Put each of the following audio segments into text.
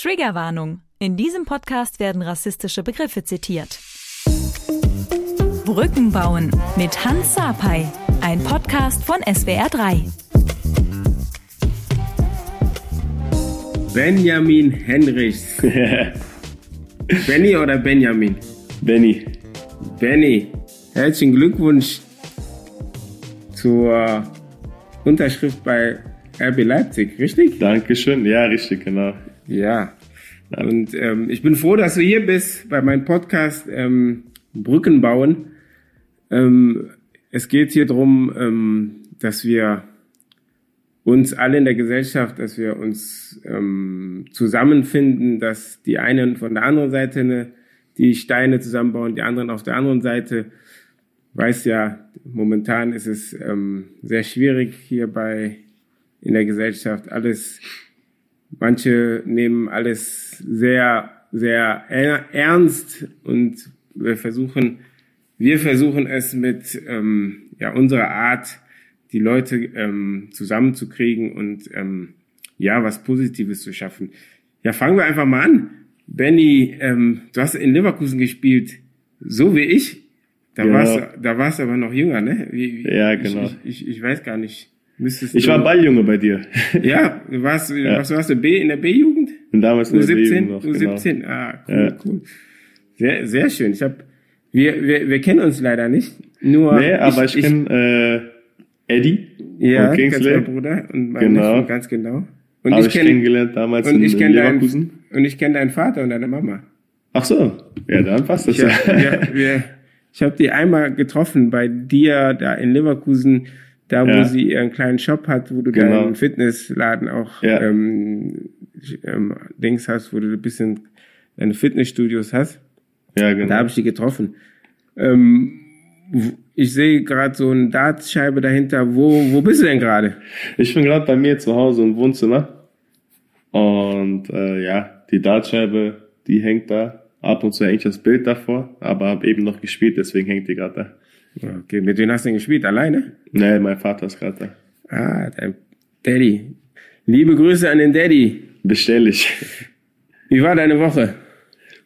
Triggerwarnung. In diesem Podcast werden rassistische Begriffe zitiert. Brücken bauen mit Hans Sapai. Ein Podcast von SWR3. Benjamin Henrichs. Benny oder Benjamin? Benny. Benny, herzlichen Glückwunsch zur Unterschrift bei RB Leipzig, richtig? Dankeschön, ja, richtig, genau. Ja. Und ähm, ich bin froh, dass du hier bist bei meinem Podcast ähm, Brücken bauen. Ähm, es geht hier drum, ähm, dass wir uns alle in der Gesellschaft, dass wir uns ähm, zusammenfinden, dass die einen von der anderen Seite eine, die Steine zusammenbauen, die anderen auf der anderen Seite. Weiß ja, momentan ist es ähm, sehr schwierig hier bei in der Gesellschaft alles Manche nehmen alles sehr, sehr ernst und wir versuchen, wir versuchen es mit ähm, ja, unserer Art, die Leute ähm, zusammenzukriegen und ähm, ja, was Positives zu schaffen. Ja, fangen wir einfach mal an. Benny, ähm, du hast in Leverkusen gespielt, so wie ich. Da genau. warst da warst du aber noch jünger, ne? Wie, wie, ja, genau. Ich, ich, ich weiß gar nicht. Müsstest ich war Balljunge bei dir. Ja, warst, ja. was warst du B, in der B-Jugend? Und damals in der U17, U17, genau. ah, cool, ja. cool. Sehr, sehr schön. Ich hab, wir, wir, wir kennen uns leider nicht. Nur nee, aber ich, ich kenne äh, Eddie ja, ganz mein Bruder und mein genau. Neffe, ganz genau. Und Hab ich, kenn, kennengelernt damals und in, ich kenn Leverkusen. Dein, und ich kenne deinen Vater und deine Mama. Ach so, ja, dann passt das ich ja. Hab, wir, wir, ich habe die einmal getroffen bei dir da in Leverkusen da wo ja. sie ihren kleinen Shop hat, wo du genau. deinen Fitnessladen auch ja. ähm, ähm, Dings hast, wo du ein bisschen deine Fitnessstudios hast. Ja, genau. Da habe ich die getroffen. Ähm, ich sehe gerade so eine Dartscheibe dahinter. Wo, wo bist du denn gerade? Ich bin gerade bei mir zu Hause im Wohnzimmer. Und äh, ja, die Dartscheibe, die hängt da. Ab und zu hängt das Bild davor, aber habe eben noch gespielt, deswegen hängt die gerade da. Okay, mit wem hast du denn gespielt? Alleine? Nee, mein Vater ist gerade da. Ah, dein Daddy. Liebe Grüße an den Daddy. Bestell ich. Wie war deine Woche?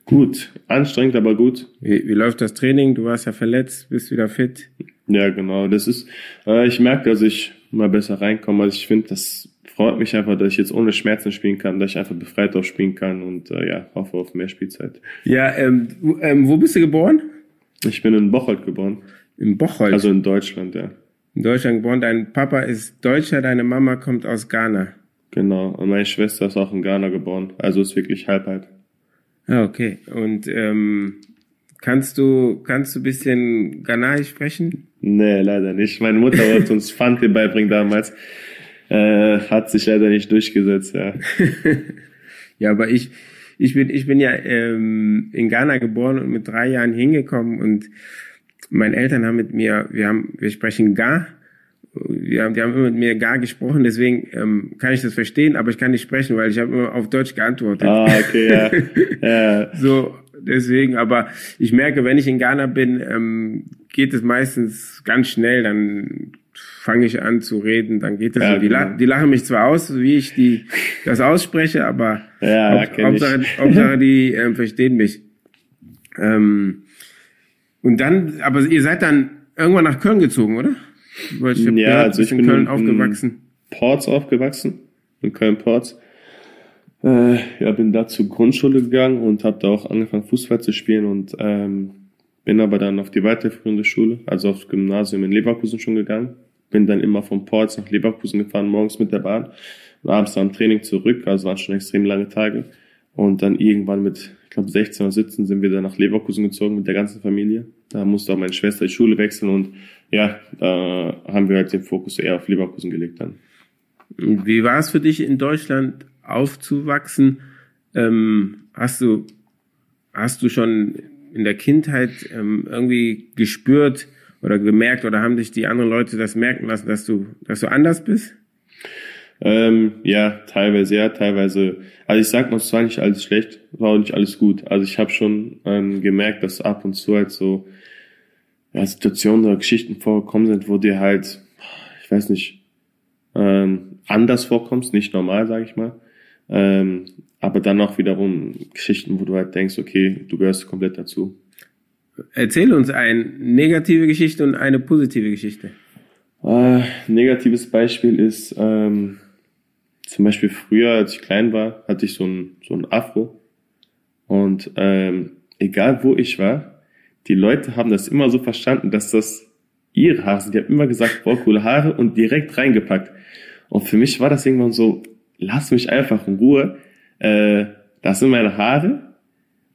Gut, anstrengend, aber gut. Wie, wie läuft das Training? Du warst ja verletzt, bist wieder fit. Ja, genau. Das ist, äh, ich merke, dass ich mal besser reinkomme. Also ich finde, das freut mich einfach, dass ich jetzt ohne Schmerzen spielen kann, dass ich einfach befreit auch spielen kann und äh, ja, hoffe auf mehr Spielzeit. Ja, ähm, ähm, wo bist du geboren? Ich bin in Bocholt geboren. In Bocholt? Also in Deutschland, ja. In Deutschland geboren. Dein Papa ist Deutscher, deine Mama kommt aus Ghana. Genau. Und meine Schwester ist auch in Ghana geboren. Also ist wirklich halb halb. Ah, okay. Und ähm, kannst du kannst du bisschen Ghanaisch sprechen? Nee, leider nicht. Meine Mutter wollte uns Fante beibringen damals. Äh, hat sich leider nicht durchgesetzt, ja. ja, aber ich, ich bin, ich bin ja ähm, in Ghana geboren und mit drei Jahren hingekommen und meine Eltern haben mit mir, wir haben, wir sprechen gar, wir haben, die haben immer mit mir gar gesprochen, deswegen ähm, kann ich das verstehen, aber ich kann nicht sprechen, weil ich habe immer auf Deutsch geantwortet. Ah, okay, ja. ja. so, deswegen, aber ich merke, wenn ich in Ghana bin, ähm, geht es meistens ganz schnell, dann fange ich an zu reden, dann geht es ja, so. Die, genau. die, lachen mich zwar aus, wie ich die das ausspreche, aber ja, Haupt, Hauptsache, Hauptsache, die äh, verstehen mich. Ähm, und dann, aber ihr seid dann irgendwann nach Köln gezogen, oder? Weil ich ja, gehört, also ich bin in Köln aufgewachsen. Ports aufgewachsen, in Köln Ports. Äh, ja, bin da zur Grundschule gegangen und habe da auch angefangen Fußball zu spielen und ähm, bin aber dann auf die weiterführende Schule, also aufs Gymnasium in Leverkusen schon gegangen. Bin dann immer von Ports nach Leverkusen gefahren, morgens mit der Bahn und abends dann Training zurück, also waren schon extrem lange Tage. Und dann irgendwann mit glaube 16 oder 17 sind wir dann nach Leverkusen gezogen mit der ganzen Familie. Da musste auch meine Schwester die Schule wechseln und ja, da haben wir halt den Fokus eher auf Leverkusen gelegt dann. Wie war es für dich in Deutschland aufzuwachsen? Ähm, hast du hast du schon in der Kindheit ähm, irgendwie gespürt oder gemerkt oder haben dich die anderen Leute das merken lassen, dass du dass du anders bist? Ähm, ja, teilweise ja, teilweise. Also ich sag mal, es war nicht alles schlecht, war auch nicht alles gut. Also ich habe schon ähm, gemerkt, dass ab und zu halt so ja, Situationen oder Geschichten vorgekommen sind, wo dir halt, ich weiß nicht, ähm, anders vorkommst, nicht normal, sag ich mal. Ähm, aber dann auch wiederum Geschichten, wo du halt denkst, okay, du gehörst komplett dazu. Erzähl uns eine negative Geschichte und eine positive Geschichte. Äh, negatives Beispiel ist ähm, zum Beispiel früher, als ich klein war, hatte ich so ein, so ein Afro. Und ähm, egal wo ich war, die Leute haben das immer so verstanden, dass das ihre Haare sind. Die haben immer gesagt, boah, coole Haare und direkt reingepackt. Und für mich war das irgendwann so, lass mich einfach in Ruhe. Äh, das sind meine Haare.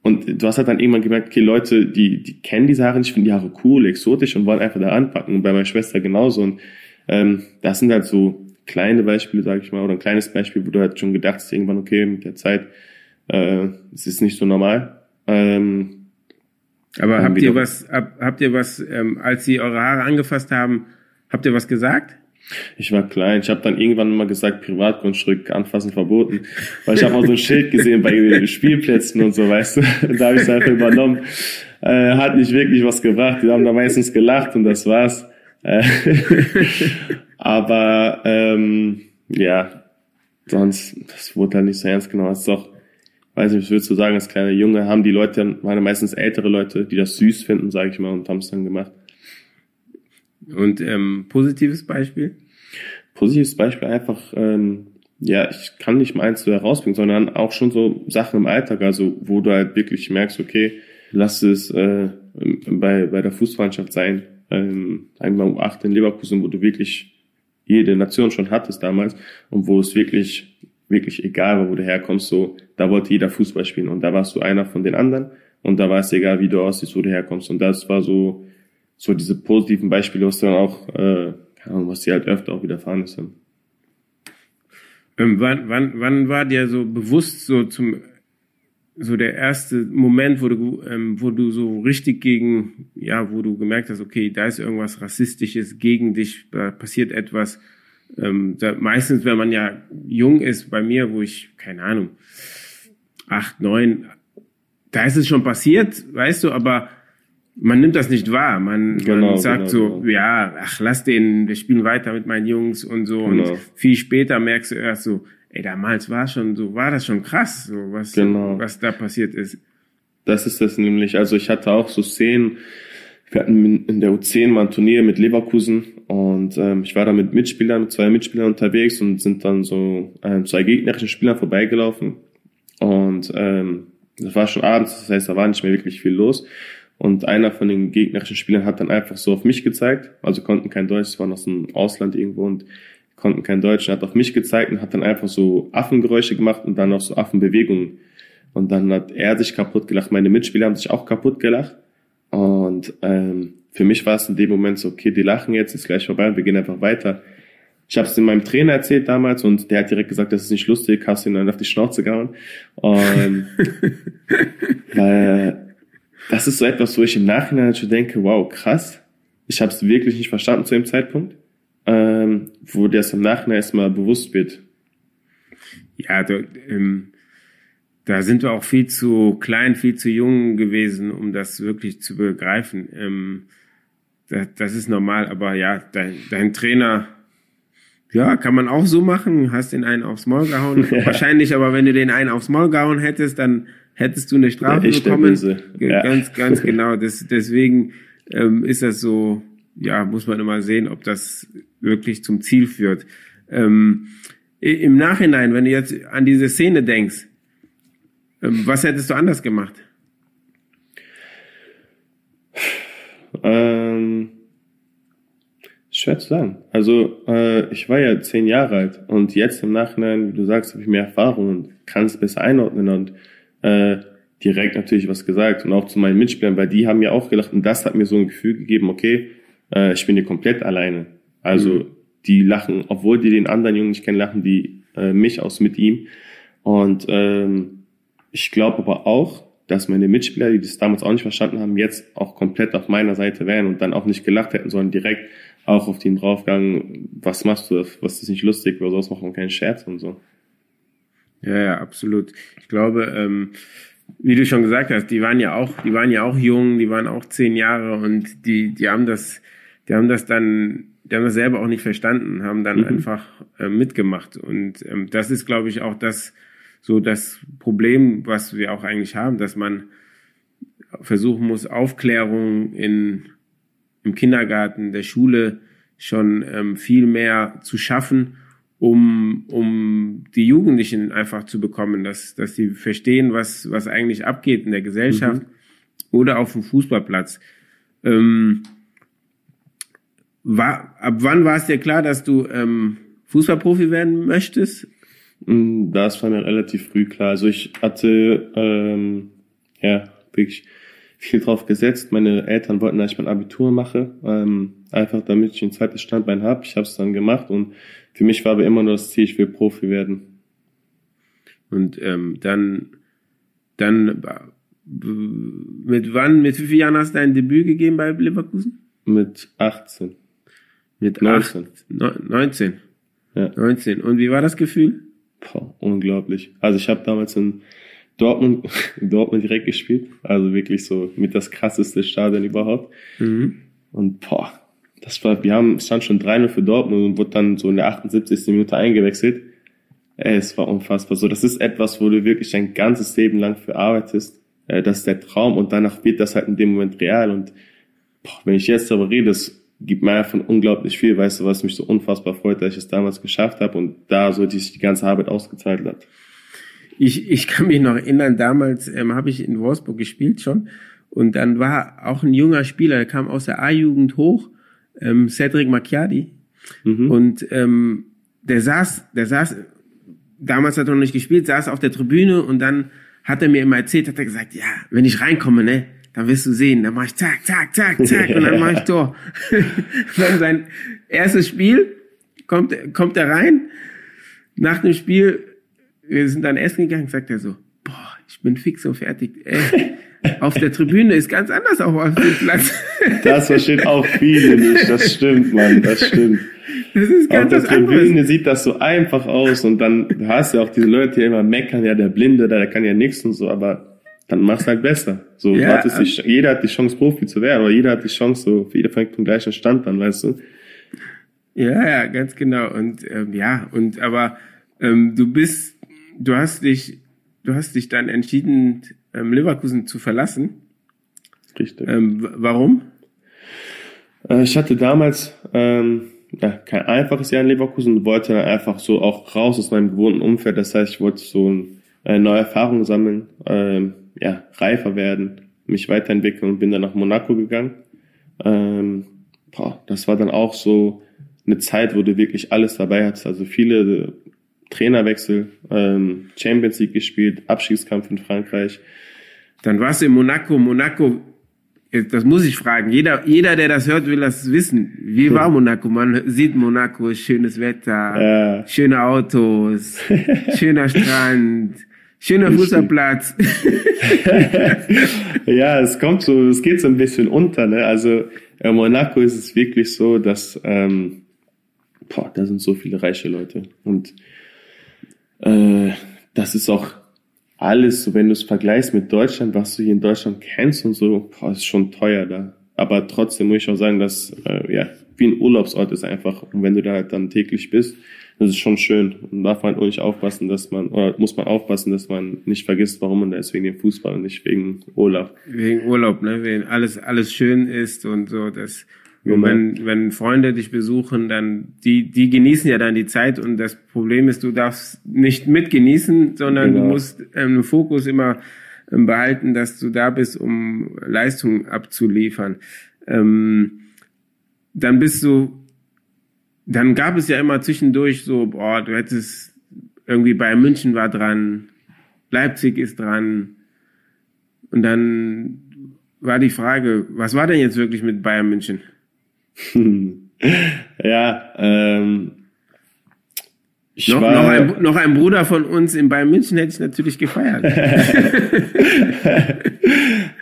Und du hast halt dann irgendwann gemerkt, okay, Leute, die, die kennen diese Haare nicht, finden die Haare cool, exotisch und wollen einfach da anpacken. Und bei meiner Schwester genauso. Und ähm, das sind halt so kleine Beispiele, sage ich mal, oder ein kleines Beispiel, wo du halt schon gedacht hast, irgendwann, okay, mit der Zeit, äh, es ist nicht so normal. Ähm, Aber habt ihr was, hab, habt ihr was, ähm, als sie eure Haare angefasst haben, habt ihr was gesagt? Ich war klein. Ich habe dann irgendwann mal gesagt, Privatgrundstück anfassen verboten. Weil ich habe auch so ein Schild gesehen bei Spielplätzen und so, weißt du. Da habe ich es einfach übernommen. Äh, hat nicht wirklich was gebracht. Die haben da meistens gelacht und das war's. Äh, aber ähm, ja, sonst, das wurde dann nicht so ernst genommen. Das ist doch, weiß nicht, was würdest du sagen, als kleiner Junge haben die Leute, waren meistens ältere Leute, die das süß finden, sage ich mal, und haben es dann gemacht. Und ähm, positives Beispiel? Positives Beispiel einfach, ähm, ja, ich kann nicht mal eins so herausbringen, sondern auch schon so Sachen im Alltag, also wo du halt wirklich merkst, okay, lass es äh, bei, bei der Fußballmannschaft sein, ähm, einmal um acht in Leverkusen, wo du wirklich jede Nation schon hattest damals und wo es wirklich, wirklich egal war, wo du herkommst, so, da wollte jeder Fußball spielen und da warst du einer von den anderen und da war es egal, wie du aussiehst, wo du herkommst und das war so, so diese positiven Beispiele, was dann auch, äh, was dir halt öfter auch widerfahren ist. Dann. Ähm, wann, wann, wann war dir so bewusst so zum so der erste Moment, wo du, ähm, wo du so richtig gegen, ja, wo du gemerkt hast, okay, da ist irgendwas Rassistisches gegen dich, da passiert etwas. Ähm, da, meistens, wenn man ja jung ist, bei mir, wo ich, keine Ahnung, acht, neun, da ist es schon passiert, weißt du, aber man nimmt das nicht wahr. Man, genau, man sagt genau, so, genau. ja, ach, lass den, wir spielen weiter mit meinen Jungs und so. Und genau. viel später merkst du erst so, ey, damals war schon so, war das schon krass, so was, genau. was da passiert ist. Das ist das nämlich. Also ich hatte auch so Szenen, wir hatten in der U10 mal ein Turnier mit Leverkusen und ähm, ich war da mit Mitspielern, mit zwei Mitspielern unterwegs und sind dann so ähm, zwei gegnerischen Spielern vorbeigelaufen. Und ähm, das war schon abends, das heißt, da war nicht mehr wirklich viel los. Und einer von den gegnerischen Spielern hat dann einfach so auf mich gezeigt, also konnten kein Deutsch, es waren aus dem Ausland irgendwo und konnten kein Deutsch, und hat auf mich gezeigt und hat dann einfach so Affengeräusche gemacht und dann auch so Affenbewegungen. Und dann hat er sich kaputt gelacht, meine Mitspieler haben sich auch kaputt gelacht. Und ähm, für mich war es in dem Moment so, okay, die lachen jetzt, ist gleich vorbei und wir gehen einfach weiter. Ich habe es in meinem Trainer erzählt damals und der hat direkt gesagt, das ist nicht lustig, hast ihn dann auf die Schnauze gehauen. Und äh, das ist so etwas, wo ich im Nachhinein schon denke, wow, krass. Ich habe es wirklich nicht verstanden zu dem Zeitpunkt, ähm, wo dir es im Nachhinein erstmal bewusst wird. Ja, da, ähm, da sind wir auch viel zu klein, viel zu jung gewesen, um das wirklich zu begreifen. Ähm, das, das ist normal, aber ja, dein, dein Trainer, ja, kann man auch so machen, hast den einen aufs Maul gehauen. Ja. Wahrscheinlich aber, wenn du den einen aufs Maul gehauen hättest, dann hättest du eine Strafe ja, bekommen. Ja. Ganz, ganz genau. Das, deswegen ähm, ist das so, ja, muss man immer sehen, ob das wirklich zum Ziel führt. Ähm, Im Nachhinein, wenn du jetzt an diese Szene denkst, ähm, was hättest du anders gemacht? Ähm, schwer zu sagen. Also äh, ich war ja zehn Jahre alt und jetzt im Nachhinein, wie du sagst, habe ich mehr Erfahrung und kann es besser einordnen und äh, direkt natürlich was gesagt und auch zu meinen Mitspielern, weil die haben ja auch gelacht und das hat mir so ein Gefühl gegeben, okay, äh, ich bin hier komplett alleine. Also mhm. die lachen, obwohl die den anderen Jungen nicht kennen, lachen die äh, mich aus mit ihm. Und ähm, ich glaube aber auch, dass meine Mitspieler, die das damals auch nicht verstanden haben, jetzt auch komplett auf meiner Seite wären und dann auch nicht gelacht hätten, sondern direkt auch auf den draufgegangen, was machst du, was ist nicht lustig, oder sonst machen wir keinen Scherz und so. Ja, ja, absolut. Ich glaube, ähm, wie du schon gesagt hast, die waren ja auch, die waren ja auch jung, die waren auch zehn Jahre und die, die haben das, die haben das dann, die haben das selber auch nicht verstanden, haben dann mhm. einfach äh, mitgemacht. Und ähm, das ist, glaube ich, auch das, so das Problem, was wir auch eigentlich haben, dass man versuchen muss, Aufklärung in, im Kindergarten, der Schule schon ähm, viel mehr zu schaffen, um, um die Jugendlichen einfach zu bekommen, dass, dass sie verstehen, was, was eigentlich abgeht in der Gesellschaft mhm. oder auf dem Fußballplatz. Ähm, war, ab wann war es dir klar, dass du ähm, Fußballprofi werden möchtest? Mm, das war mir relativ früh klar. Also ich hatte ähm, ja wirklich viel drauf gesetzt. Meine Eltern wollten, dass ich mein Abitur mache, ähm, einfach damit ich ein zweites Standbein habe. Ich habe es dann gemacht und für mich war aber immer nur das Ziel, ich will Profi werden. Und ähm, dann, dann mit wann, mit wie vielen Jahren hast du dein Debüt gegeben bei Leverkusen? Mit 18. Mit 19. 8, 19. Ja. 19. Und wie war das Gefühl? Boah, unglaublich. Also ich habe damals in Dortmund, in Dortmund direkt gespielt. Also wirklich so mit das krasseste Stadion überhaupt. Mhm. Und boah, das war, wir haben, stand schon 3-0 für Dortmund und wurde dann so in der 78. Minute eingewechselt. Ey, es war unfassbar. So, das ist etwas, wo du wirklich dein ganzes Leben lang für arbeitest. Äh, das ist der Traum und danach wird das halt in dem Moment real. Und boah, wenn ich jetzt darüber rede, das gibt mir einfach unglaublich viel, weißt du, was mich so unfassbar freut, dass ich es damals geschafft habe und da so die, die ganze Arbeit ausgezahlt hat. Ich, ich kann mich noch erinnern, damals ähm, habe ich in Wolfsburg gespielt schon und dann war auch ein junger Spieler, der kam aus der A-Jugend hoch, ähm, Cedric Macchiadi mhm. und ähm, der saß, der saß, damals hat er noch nicht gespielt, saß auf der Tribüne und dann hat er mir immer erzählt, hat er gesagt, ja, wenn ich reinkomme, ne, dann wirst du sehen, dann mache ich zack, zack, zack, zack und dann mache ich Tor. dann sein erstes Spiel, kommt, kommt er rein, nach dem Spiel, wir sind dann essen gegangen, sagt er so, boah, ich bin fix und fertig. Ey, auf der Tribüne ist ganz anders auch auf dem Platz. das verstehen auch viele nicht, das stimmt, Mann, das stimmt. Das ist ganz Auf der Tribüne anderes. sieht das so einfach aus und dann hast du auch diese Leute, die immer meckern, ja, der Blinde, der kann ja nichts und so, aber dann mach's halt besser. So, ja, die, jeder hat die Chance, Profi zu werden, aber jeder hat die Chance, so, jeder fängt vom gleichen Stand an, weißt du? Ja, ja, ganz genau. Und ähm, ja, und aber ähm, du bist, du hast dich, du hast dich dann entschieden, ähm, Leverkusen zu verlassen. Richtig. Ähm, warum? Äh, ich hatte damals ähm, ja, kein einfaches Jahr in Leverkusen und wollte dann einfach so auch raus aus meinem gewohnten Umfeld. Das heißt, ich wollte so ein, eine neue Erfahrung sammeln. Ähm, ja, reifer werden, mich weiterentwickeln und bin dann nach Monaco gegangen. Ähm, boah, das war dann auch so eine Zeit, wo du wirklich alles dabei hattest. Also viele Trainerwechsel, ähm, Champions League gespielt, Abschiedskampf in Frankreich. Dann warst du in Monaco. Monaco, das muss ich fragen. Jeder, jeder, der das hört, will das wissen. Wie war Monaco? Man sieht Monaco, schönes Wetter, ja. schöne Autos, schöner Strand. Schöner Fußballplatz. ja, es kommt so, es geht so ein bisschen unter. Ne? Also in Monaco ist es wirklich so, dass ähm, boah, da sind so viele reiche Leute und äh, das ist auch alles, so wenn du es vergleichst mit Deutschland, was du hier in Deutschland kennst und so, boah, ist schon teuer da. Aber trotzdem muss ich auch sagen, dass äh, ja wie ein Urlaubsort ist einfach. Und wenn du da halt dann täglich bist, das ist schon schön. Und darf man halt nicht aufpassen, dass man, oder muss man aufpassen, dass man nicht vergisst, warum man da ist, wegen dem Fußball und nicht wegen Urlaub. Wegen Urlaub, ne? Wenn alles, alles schön ist und so, das, und wenn, wenn Freunde dich besuchen, dann, die, die genießen ja dann die Zeit und das Problem ist, du darfst nicht mitgenießen, sondern genau. du musst ähm, den Fokus immer ähm, behalten, dass du da bist, um Leistung abzuliefern. Ähm, dann bist du dann gab es ja immer zwischendurch so, boah, du hättest irgendwie Bayern München war dran, Leipzig ist dran. Und dann war die Frage, was war denn jetzt wirklich mit Bayern München? ja, ähm, ich noch, war, noch, ein, noch ein Bruder von uns in Bayern München hätte ich natürlich gefeiert.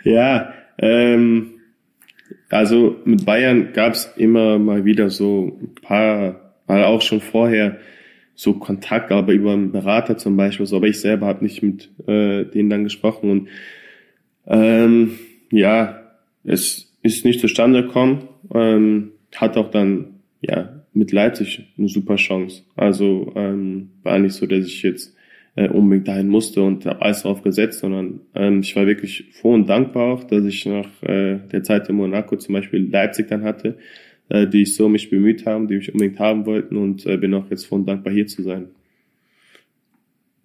ja, ähm, also mit Bayern gab es immer mal wieder so ein paar, mal auch schon vorher so Kontakt, aber über einen Berater zum Beispiel. So, aber ich selber habe nicht mit äh, denen dann gesprochen und ähm, ja, es ist nicht zustande gekommen. Ähm, hat auch dann ja mit Leipzig eine super Chance. Also ähm, war nicht so, dass ich jetzt äh, unbedingt dahin musste und habe alles drauf gesetzt, sondern ähm, ich war wirklich froh und dankbar auch, dass ich nach äh, der Zeit in Monaco zum Beispiel Leipzig dann hatte, äh, die ich so mich bemüht haben, die mich unbedingt haben wollten und äh, bin auch jetzt froh und dankbar hier zu sein.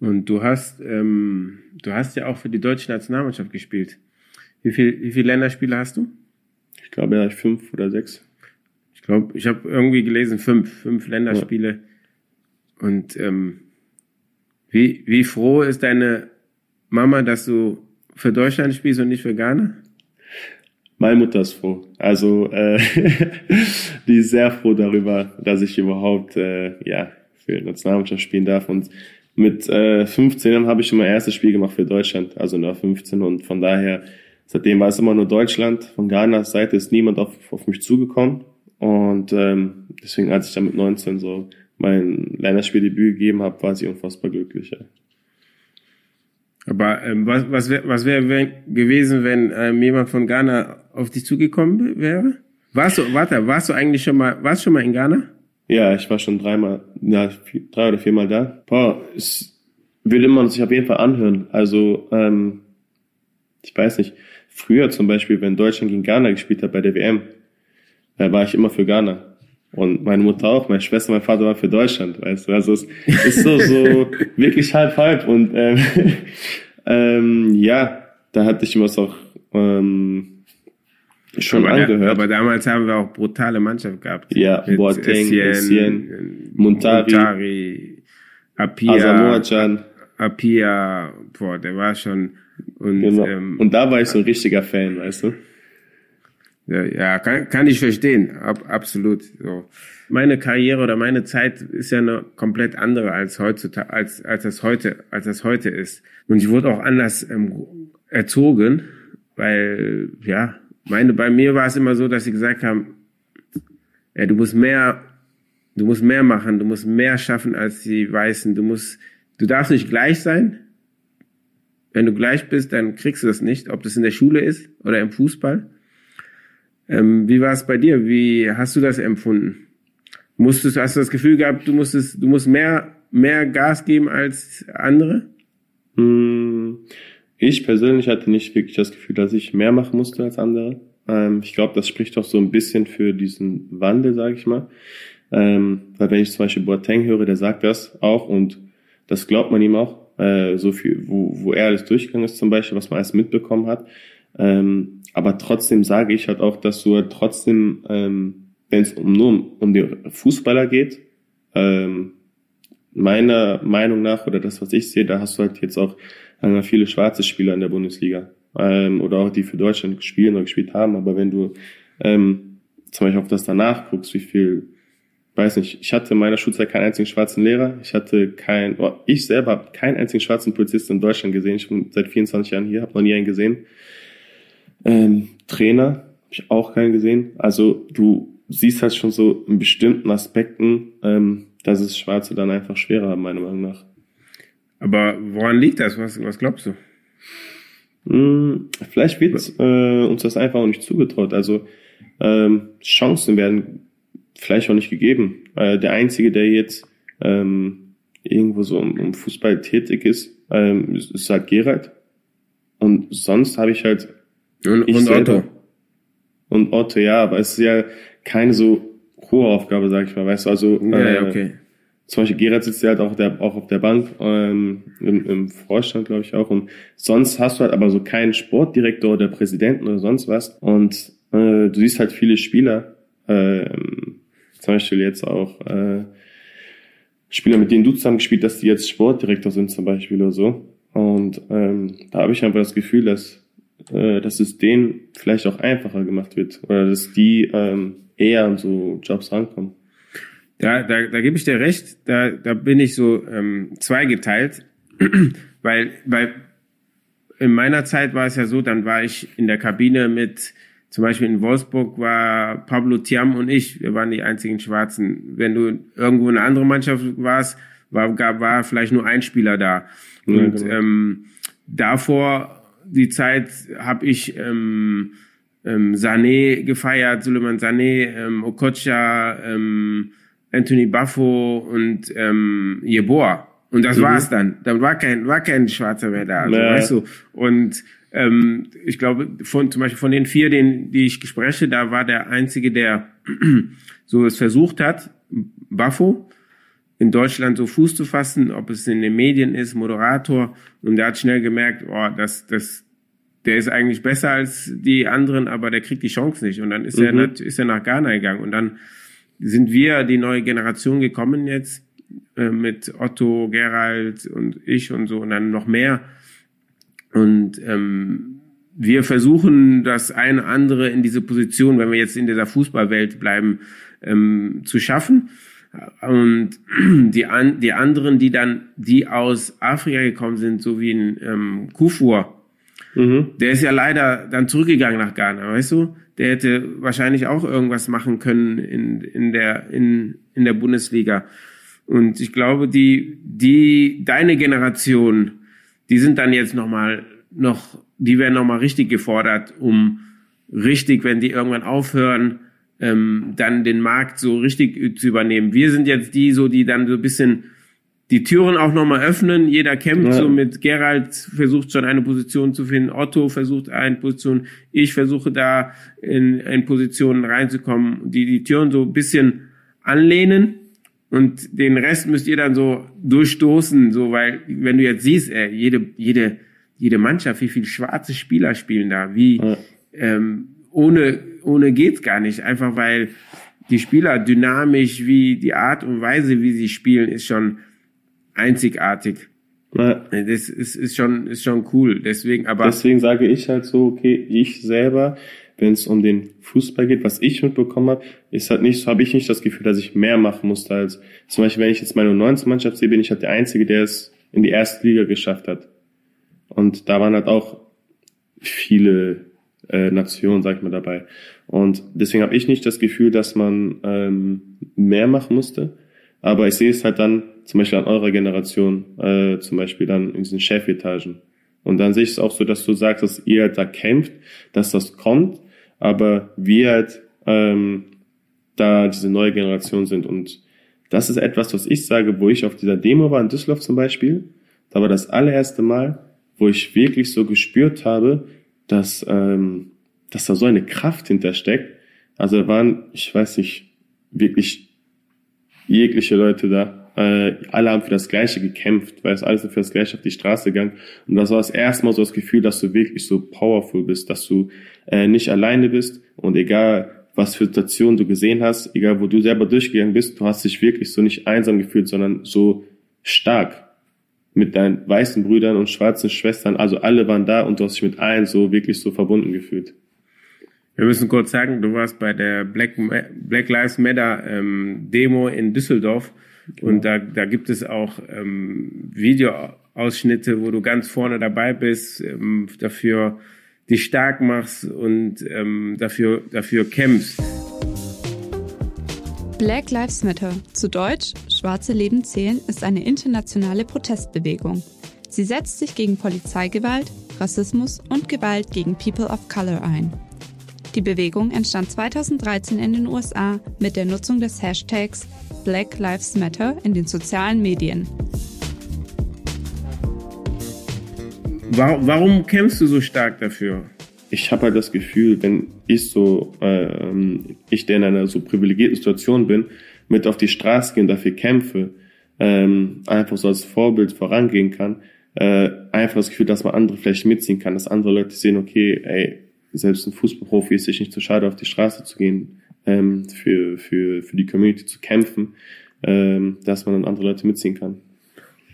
Und du hast, ähm, du hast ja auch für die deutsche Nationalmannschaft gespielt. Wie viel, wie viele Länderspiele hast du? Ich glaube, ja, fünf oder sechs. Ich glaube, ich habe irgendwie gelesen fünf, fünf Länderspiele. Ja. Und ähm, wie, wie froh ist deine Mama, dass du für Deutschland spielst und nicht für Ghana? Meine Mutter ist froh. Also äh, die ist sehr froh darüber, dass ich überhaupt äh, ja für Nationalmannschaft spielen darf. Und mit äh, 15 habe ich schon mein erstes Spiel gemacht für Deutschland, also nur 15. Und von daher, seitdem war es immer nur Deutschland. Von Ghanas Seite ist niemand auf, auf mich zugekommen. Und ähm, deswegen, als ich dann mit 19 so mein Länderspieldebüt gegeben habe, war sie unfassbar glücklich. Ja. Aber ähm, was, was wäre was wär gewesen, wenn ähm, jemand von Ghana auf dich zugekommen wäre? Warst du, warte, warst du eigentlich schon mal, warst schon mal in Ghana? Ja, ich war schon dreimal, ja, vier, drei oder viermal da. Boah, es würde man sich auf jeden Fall anhören. Also, ähm, ich weiß nicht, früher zum Beispiel, wenn Deutschland gegen Ghana gespielt hat bei der WM, da war ich immer für Ghana. Und meine Mutter auch, meine Schwester, mein Vater war für Deutschland, weißt du. Also es ist so, so wirklich halb halb. Und ähm, ähm, ja, da hatte ich was auch ähm, schon aber angehört. Da, aber damals haben wir auch brutale Mannschaft gehabt. Ja, Boateng, Essien, Muntari, Muntari Apia, Asamoah Apia, boah, der war schon und, genau. ähm, und da war ich so ein richtiger Fan, weißt du. Ja, kann, kann ich verstehen, Ab, absolut. So. Meine Karriere oder meine Zeit ist ja eine komplett andere als heutzutage, als, als das heute, als das heute ist. Und ich wurde auch anders ähm, erzogen, weil, ja, meine, bei mir war es immer so, dass sie gesagt haben, ja, du musst mehr, du musst mehr machen, du musst mehr schaffen als die Weißen, du musst, du darfst nicht gleich sein. Wenn du gleich bist, dann kriegst du das nicht, ob das in der Schule ist oder im Fußball. Ähm, wie war es bei dir? Wie hast du das empfunden? Musstest, hast du das Gefühl gehabt, du musstest, du musst mehr, mehr Gas geben als andere? Hm, ich persönlich hatte nicht wirklich das Gefühl, dass ich mehr machen musste als andere. Ähm, ich glaube, das spricht auch so ein bisschen für diesen Wandel, sage ich mal. Ähm, weil wenn ich zum Beispiel Boateng höre, der sagt das auch und das glaubt man ihm auch, äh, so viel, wo, wo er alles durchgegangen ist zum Beispiel, was man alles mitbekommen hat. Ähm, aber trotzdem sage ich halt auch, dass du halt trotzdem, ähm, wenn es um, nur um, um die Fußballer geht, ähm, meiner Meinung nach oder das, was ich sehe, da hast du halt jetzt auch äh, viele schwarze Spieler in der Bundesliga ähm, oder auch die für Deutschland spielen oder gespielt haben. Aber wenn du ähm, zum Beispiel auf das danach guckst, wie viel, weiß nicht, ich hatte in meiner Schulzeit keinen einzigen schwarzen Lehrer, ich hatte kein, oh, ich selber habe keinen einzigen schwarzen Polizisten in Deutschland gesehen. Ich bin seit 24 Jahren hier, habe noch nie einen gesehen. Ähm, Trainer habe ich auch keinen gesehen. Also du siehst halt schon so in bestimmten Aspekten, ähm, dass es Schwarze dann einfach schwerer haben, meiner Meinung nach. Aber woran liegt das? Was, was glaubst du? Hm, vielleicht wird äh, uns das einfach auch nicht zugetraut. Also ähm, Chancen werden vielleicht auch nicht gegeben. Äh, der Einzige, der jetzt ähm, irgendwo so im, im Fußball tätig ist, ähm, ist, ist halt Gerald. Und sonst habe ich halt und, und Otto. Und Otto, ja, aber es ist ja keine so hohe Aufgabe, sag ich mal, weißt du, also ja, äh, okay. zum Beispiel Gerard sitzt ja halt auch, der, auch auf der Bank, ähm, im, im Vorstand, glaube ich auch, und sonst hast du halt aber so keinen Sportdirektor oder Präsidenten oder sonst was und äh, du siehst halt viele Spieler, äh, zum Beispiel jetzt auch äh, Spieler, mit denen du zusammen gespielt dass die jetzt Sportdirektor sind zum Beispiel oder so und ähm, da habe ich einfach das Gefühl, dass äh, dass es denen vielleicht auch einfacher gemacht wird oder dass die ähm, eher an so Jobs rankommen. Da, da, da gebe ich dir recht, da, da bin ich so ähm, zweigeteilt, weil, weil in meiner Zeit war es ja so, dann war ich in der Kabine mit, zum Beispiel in Wolfsburg war Pablo Tiam und ich, wir waren die einzigen Schwarzen. Wenn du irgendwo in einer anderen Mannschaft warst, war, gab, war vielleicht nur ein Spieler da. Und ja, genau. ähm, davor die Zeit habe ich ähm, ähm, Sané gefeiert, Suleiman Sané, ähm, Okocha, ähm, Anthony Buffo und ähm, Yeboah. Und das mhm. war's dann. Dann war kein, war kein Schwarzer mehr da. Also, Ja. weißt du? Und ähm, ich glaube, von zum Beispiel von den vier, den, die ich spreche, da war der einzige, der so es versucht hat, Baffo, in Deutschland so Fuß zu fassen, ob es in den Medien ist, Moderator. Und der hat schnell gemerkt, oh, das, das, der ist eigentlich besser als die anderen, aber der kriegt die Chance nicht. Und dann ist er, Mhm. nat- ist er nach Ghana gegangen. Und dann sind wir, die neue Generation, gekommen jetzt äh, mit Otto, Gerald und ich und so und dann noch mehr. Und ähm, wir versuchen das eine andere in diese Position, wenn wir jetzt in dieser Fußballwelt bleiben, ähm, zu schaffen. Und die, an, die anderen, die dann, die aus Afrika gekommen sind, so wie in ähm, Kufur, Mhm. der ist ja leider dann zurückgegangen nach Ghana, weißt du? Der hätte wahrscheinlich auch irgendwas machen können in, in der, in, in der Bundesliga. Und ich glaube, die, die, deine Generation, die sind dann jetzt nochmal, noch, die werden nochmal richtig gefordert, um richtig, wenn die irgendwann aufhören, ähm, dann den Markt so richtig zu übernehmen. Wir sind jetzt die, so, die dann so ein bisschen die Türen auch nochmal öffnen. Jeder kämpft Ja. so mit Gerald versucht schon eine Position zu finden. Otto versucht eine Position. Ich versuche da in, in Positionen reinzukommen, die die Türen so ein bisschen anlehnen. Und den Rest müsst ihr dann so durchstoßen, so, weil, wenn du jetzt siehst, ey, jede, jede, jede Mannschaft, wie viele schwarze Spieler spielen da, wie, Ja. ähm, ohne, ohne geht's gar nicht. Einfach weil die Spieler dynamisch, wie die Art und Weise, wie sie spielen, ist schon einzigartig. Ja. Das ist, ist schon, ist schon cool. Deswegen, aber, Deswegen sage ich halt so, okay, ich selber, wenn es um den Fußball geht, was ich mitbekommen habe, ist halt nicht, so habe ich nicht das Gefühl, dass ich mehr machen musste als zum Beispiel, wenn ich jetzt meine 19 Mannschaft sehe, bin ich halt der Einzige, der es in die erste Liga geschafft hat. Und da waren halt auch viele äh, Nationen, sag ich mal, dabei. Und deswegen habe ich nicht das Gefühl, dass man ähm, mehr machen musste. Aber ich sehe es halt dann zum Beispiel an eurer Generation, äh, zum Beispiel dann in diesen Chefetagen. Und dann sehe ich es auch so, dass du sagst, dass ihr halt da kämpft, dass das kommt, aber wir halt ähm, da diese neue Generation sind. Und das ist etwas, was ich sage, wo ich auf dieser Demo war in Düsseldorf zum Beispiel. Da war das allererste Mal, wo ich wirklich so gespürt habe, dass, ähm, dass da so eine Kraft hintersteckt. Also da waren, ich weiß nicht, wirklich jegliche Leute da. Äh, alle haben für das Gleiche gekämpft, weil es alles für das Gleiche auf die Straße gegangen. Und das war das erste Mal so das Gefühl, dass du wirklich so powerful bist, dass du äh, nicht alleine bist und egal was für Situationen du gesehen hast, egal wo du selber durchgegangen bist, du hast dich wirklich so nicht einsam gefühlt, sondern so stark mit deinen weißen Brüdern und schwarzen Schwestern. Also alle waren da und du hast dich mit allen so wirklich so verbunden gefühlt. wir müssen kurz sagen, du warst bei der Black, Black Lives Matter ähm, Demo in Düsseldorf. Und da, da gibt es auch ähm, Videoausschnitte, wo du ganz vorne dabei bist, ähm, dafür dich stark machst und ähm, dafür, dafür kämpfst. Black Lives Matter, zu Deutsch Schwarze Leben zählen, ist eine internationale Protestbewegung. Sie setzt sich gegen Polizeigewalt, Rassismus und Gewalt gegen People of Color ein. Die Bewegung entstand 2013 in den USA mit der Nutzung des Hashtags Black Lives Matter in den sozialen Medien. Warum, kämpfst du so stark dafür? Ich habe halt das Gefühl, wenn ich so, ähm, ich der in einer so privilegierten Situation bin, mit auf die Straße gehe und dafür kämpfe, ähm, einfach so als Vorbild vorangehen kann, äh, einfach das Gefühl, dass man andere vielleicht mitziehen kann, dass andere Leute sehen, okay, ey, selbst ein Fußballprofi ist sich nicht zu schade, auf die Straße zu gehen, ähm, für, für, für die Community zu kämpfen, ähm, dass man dann andere Leute mitziehen kann.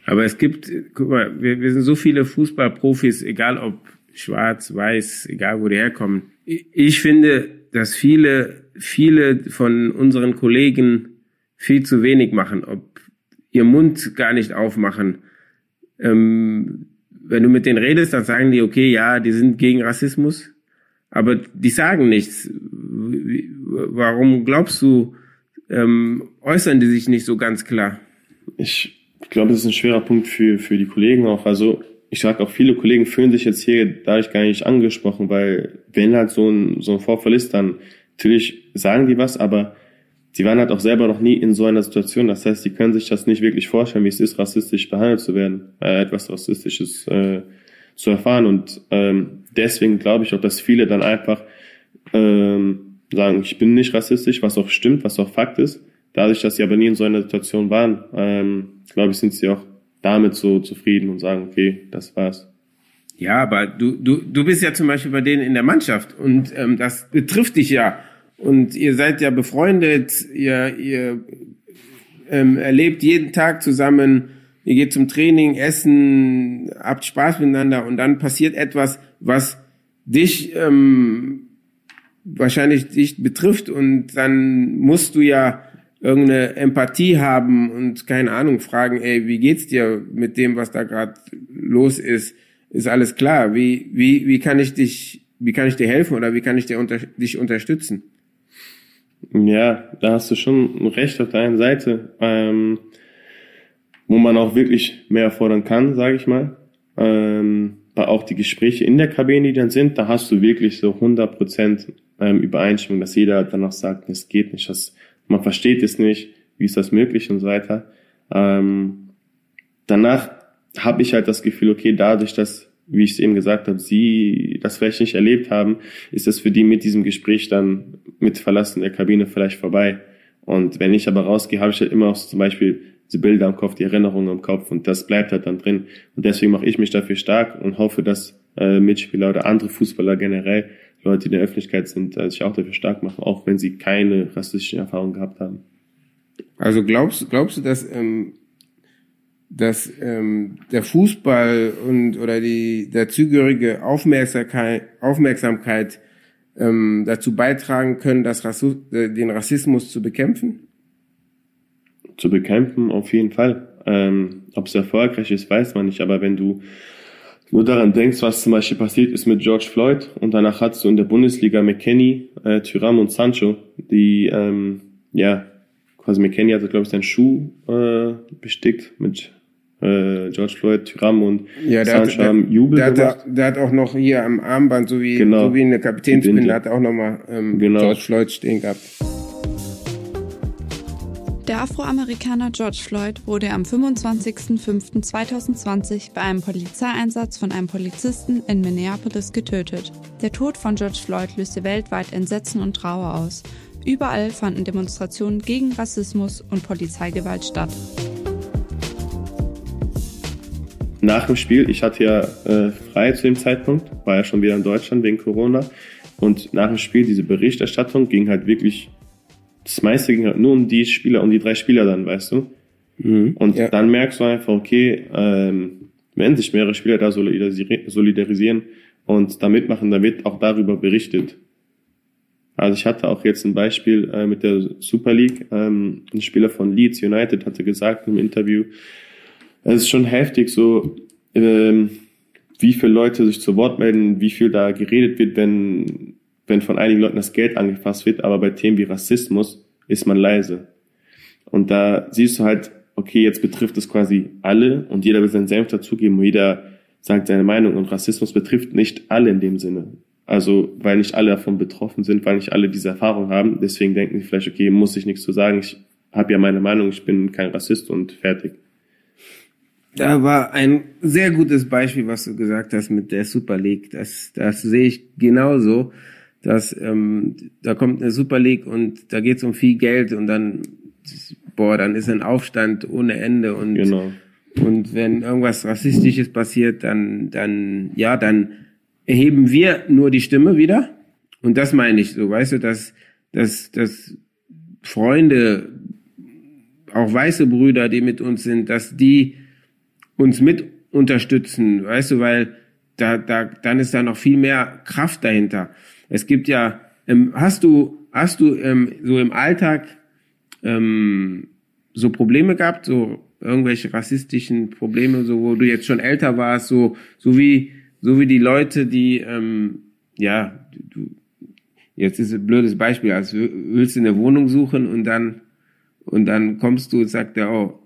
Aber es gibt, guck mal, wir, wir sind so viele Fußballprofis, egal ob schwarz, weiß, egal wo die herkommen. Ich, finde, dass viele, viele von unseren Kollegen viel zu wenig machen, ob ihr Mund gar nicht aufmachen. Ähm, wenn du mit denen redest, dann sagen die, okay, ja, die sind gegen Rassismus, aber die sagen nichts. Warum glaubst du, ähm, äußern die sich nicht so ganz klar? Ich glaube, das ist ein schwerer Punkt für, für die Kollegen auch. Also ich sage auch, viele Kollegen fühlen sich jetzt hier dadurch gar nicht angesprochen, weil wenn halt so ein, so ein Vorfall ist, dann natürlich sagen die was, aber sie waren halt auch selber noch nie in so einer Situation. Das heißt, sie können sich das nicht wirklich vorstellen, wie es ist, rassistisch behandelt zu werden, äh, etwas Rassistisches äh, zu erfahren. Und ähm, deswegen glaube ich auch, dass viele dann einfach ähm, sagen, ich bin nicht rassistisch, was auch stimmt, was auch Fakt ist. Dadurch, dass sie aber nie in so einer Situation waren, ähm, glaube ich, sind sie auch damit so zufrieden und sagen, okay, das war's. Ja, aber du, du, du bist ja zum Beispiel bei denen in der Mannschaft und ähm, das betrifft dich ja. Und ihr seid ja befreundet, ihr, ihr ähm, erlebt jeden Tag zusammen, ihr geht zum Training, essen, habt Spaß miteinander und dann passiert etwas, was dich ähm, wahrscheinlich dich betrifft und dann musst du ja irgendeine Empathie haben und keine Ahnung fragen, ey, wie geht's dir mit dem, was da gerade los ist? Ist alles klar? Wie wie wie kann ich dich wie kann ich dir helfen oder wie kann ich dir unter, dich unterstützen? Ja, da hast du schon recht auf der Seite, ähm, wo man auch wirklich mehr fordern kann, sage ich mal. Ähm, auch die Gespräche in der Kabine, die dann sind, da hast du wirklich so 100 Prozent ähm, Übereinstimmung, dass jeder dann auch sagt, es geht nicht, das, man versteht es nicht, wie ist das möglich und so weiter. Ähm, danach habe ich halt das Gefühl, okay, dadurch, dass wie ich es eben gesagt habe, sie das vielleicht nicht erlebt haben, ist das für die mit diesem Gespräch dann mit Verlassen der Kabine vielleicht vorbei. Und wenn ich aber rausgehe, habe ich halt immer auch so zum Beispiel diese Bilder im Kopf, die Erinnerungen im Kopf und das bleibt halt dann drin. Und deswegen mache ich mich dafür stark und hoffe, dass äh, Mitspieler oder andere Fußballer generell, Leute, die in der Öffentlichkeit sind, äh, sich auch dafür stark machen, auch wenn sie keine rassistischen Erfahrungen gehabt haben. Also glaubst, glaubst du, dass ähm, dass ähm, der Fußball und oder die dazugehörige Aufmerksamkeit, Aufmerksamkeit ähm, dazu beitragen können, das Rassu äh, den Rassismus zu bekämpfen? Zu bekämpfen auf jeden Fall. Ähm, Ob es erfolgreich ist, weiß man nicht. Aber wenn du nur daran denkst, was zum Beispiel passiert ist mit George Floyd und danach hast du in der Bundesliga McKenny, äh, Tyram und Sancho, die ähm, ja quasi McKenny hatte glaube ich seinen Schuh äh, bestickt mit äh, George Floyd, Tyram und ja, der Sancho haben Jubel der gemacht. Hat, der hat auch noch hier am Armband, so wie, genau. so wie eine Kapitänsbinde, hat auch nochmal ähm, genau. George Floyd stehen gehabt. Der Afroamerikaner George Floyd wurde am 25.05.2020 bei einem Polizeieinsatz von einem Polizisten in Minneapolis getötet. Der Tod von George Floyd löste weltweit Entsetzen und Trauer aus. Überall fanden Demonstrationen gegen Rassismus und Polizeigewalt statt nach dem Spiel, ich hatte ja äh, frei zu dem Zeitpunkt, war ja schon wieder in Deutschland wegen Corona. Und nach dem Spiel, diese Berichterstattung ging halt wirklich, das meiste ging halt nur um die Spieler, um die drei Spieler dann, weißt du. Mhm, und ja. dann merkst du einfach, okay, ähm, wenn sich mehrere Spieler da solidarisieren und da mitmachen, dann wird auch darüber berichtet. Also ich hatte auch jetzt ein Beispiel äh, mit der Super League. Ähm, ein Spieler von Leeds United hatte gesagt im Interview, es ist schon heftig, so ähm, wie viele Leute sich zu Wort melden, wie viel da geredet wird, wenn, wenn von einigen Leuten das Geld angefasst wird, aber bei Themen wie Rassismus ist man leise. Und da siehst du halt, okay, jetzt betrifft es quasi alle und jeder will seinen Senf dazugeben und jeder sagt seine Meinung und Rassismus betrifft nicht alle in dem Sinne. Also, weil nicht alle davon betroffen sind, weil nicht alle diese Erfahrung haben, deswegen denken sie vielleicht, okay, muss ich nichts zu sagen, ich habe ja meine Meinung, ich bin kein Rassist und fertig. Da war ein sehr gutes Beispiel, was du gesagt hast mit der Super League. Das, das sehe ich genauso. Dass ähm, da kommt eine Super League und da geht es um viel Geld und dann boah, dann ist ein Aufstand ohne Ende und genau. und wenn irgendwas rassistisches passiert, dann dann ja, dann erheben wir nur die Stimme wieder und das meine ich so, weißt du, dass dass dass Freunde auch weiße Brüder, die mit uns sind, dass die uns mit unterstützen, weißt du, weil da, da, dann ist da noch viel mehr Kraft dahinter. Es gibt ja, ähm, hast du, hast du ähm, so im Alltag ähm, so Probleme gehabt, so irgendwelche rassistischen Probleme, so wo du jetzt schon älter warst, so, so wie, so wie die Leute, die, ähm, ja, du, jetzt ist ein blödes Beispiel, als willst du eine Wohnung suchen und dann, und dann kommst du und sagt der, oh,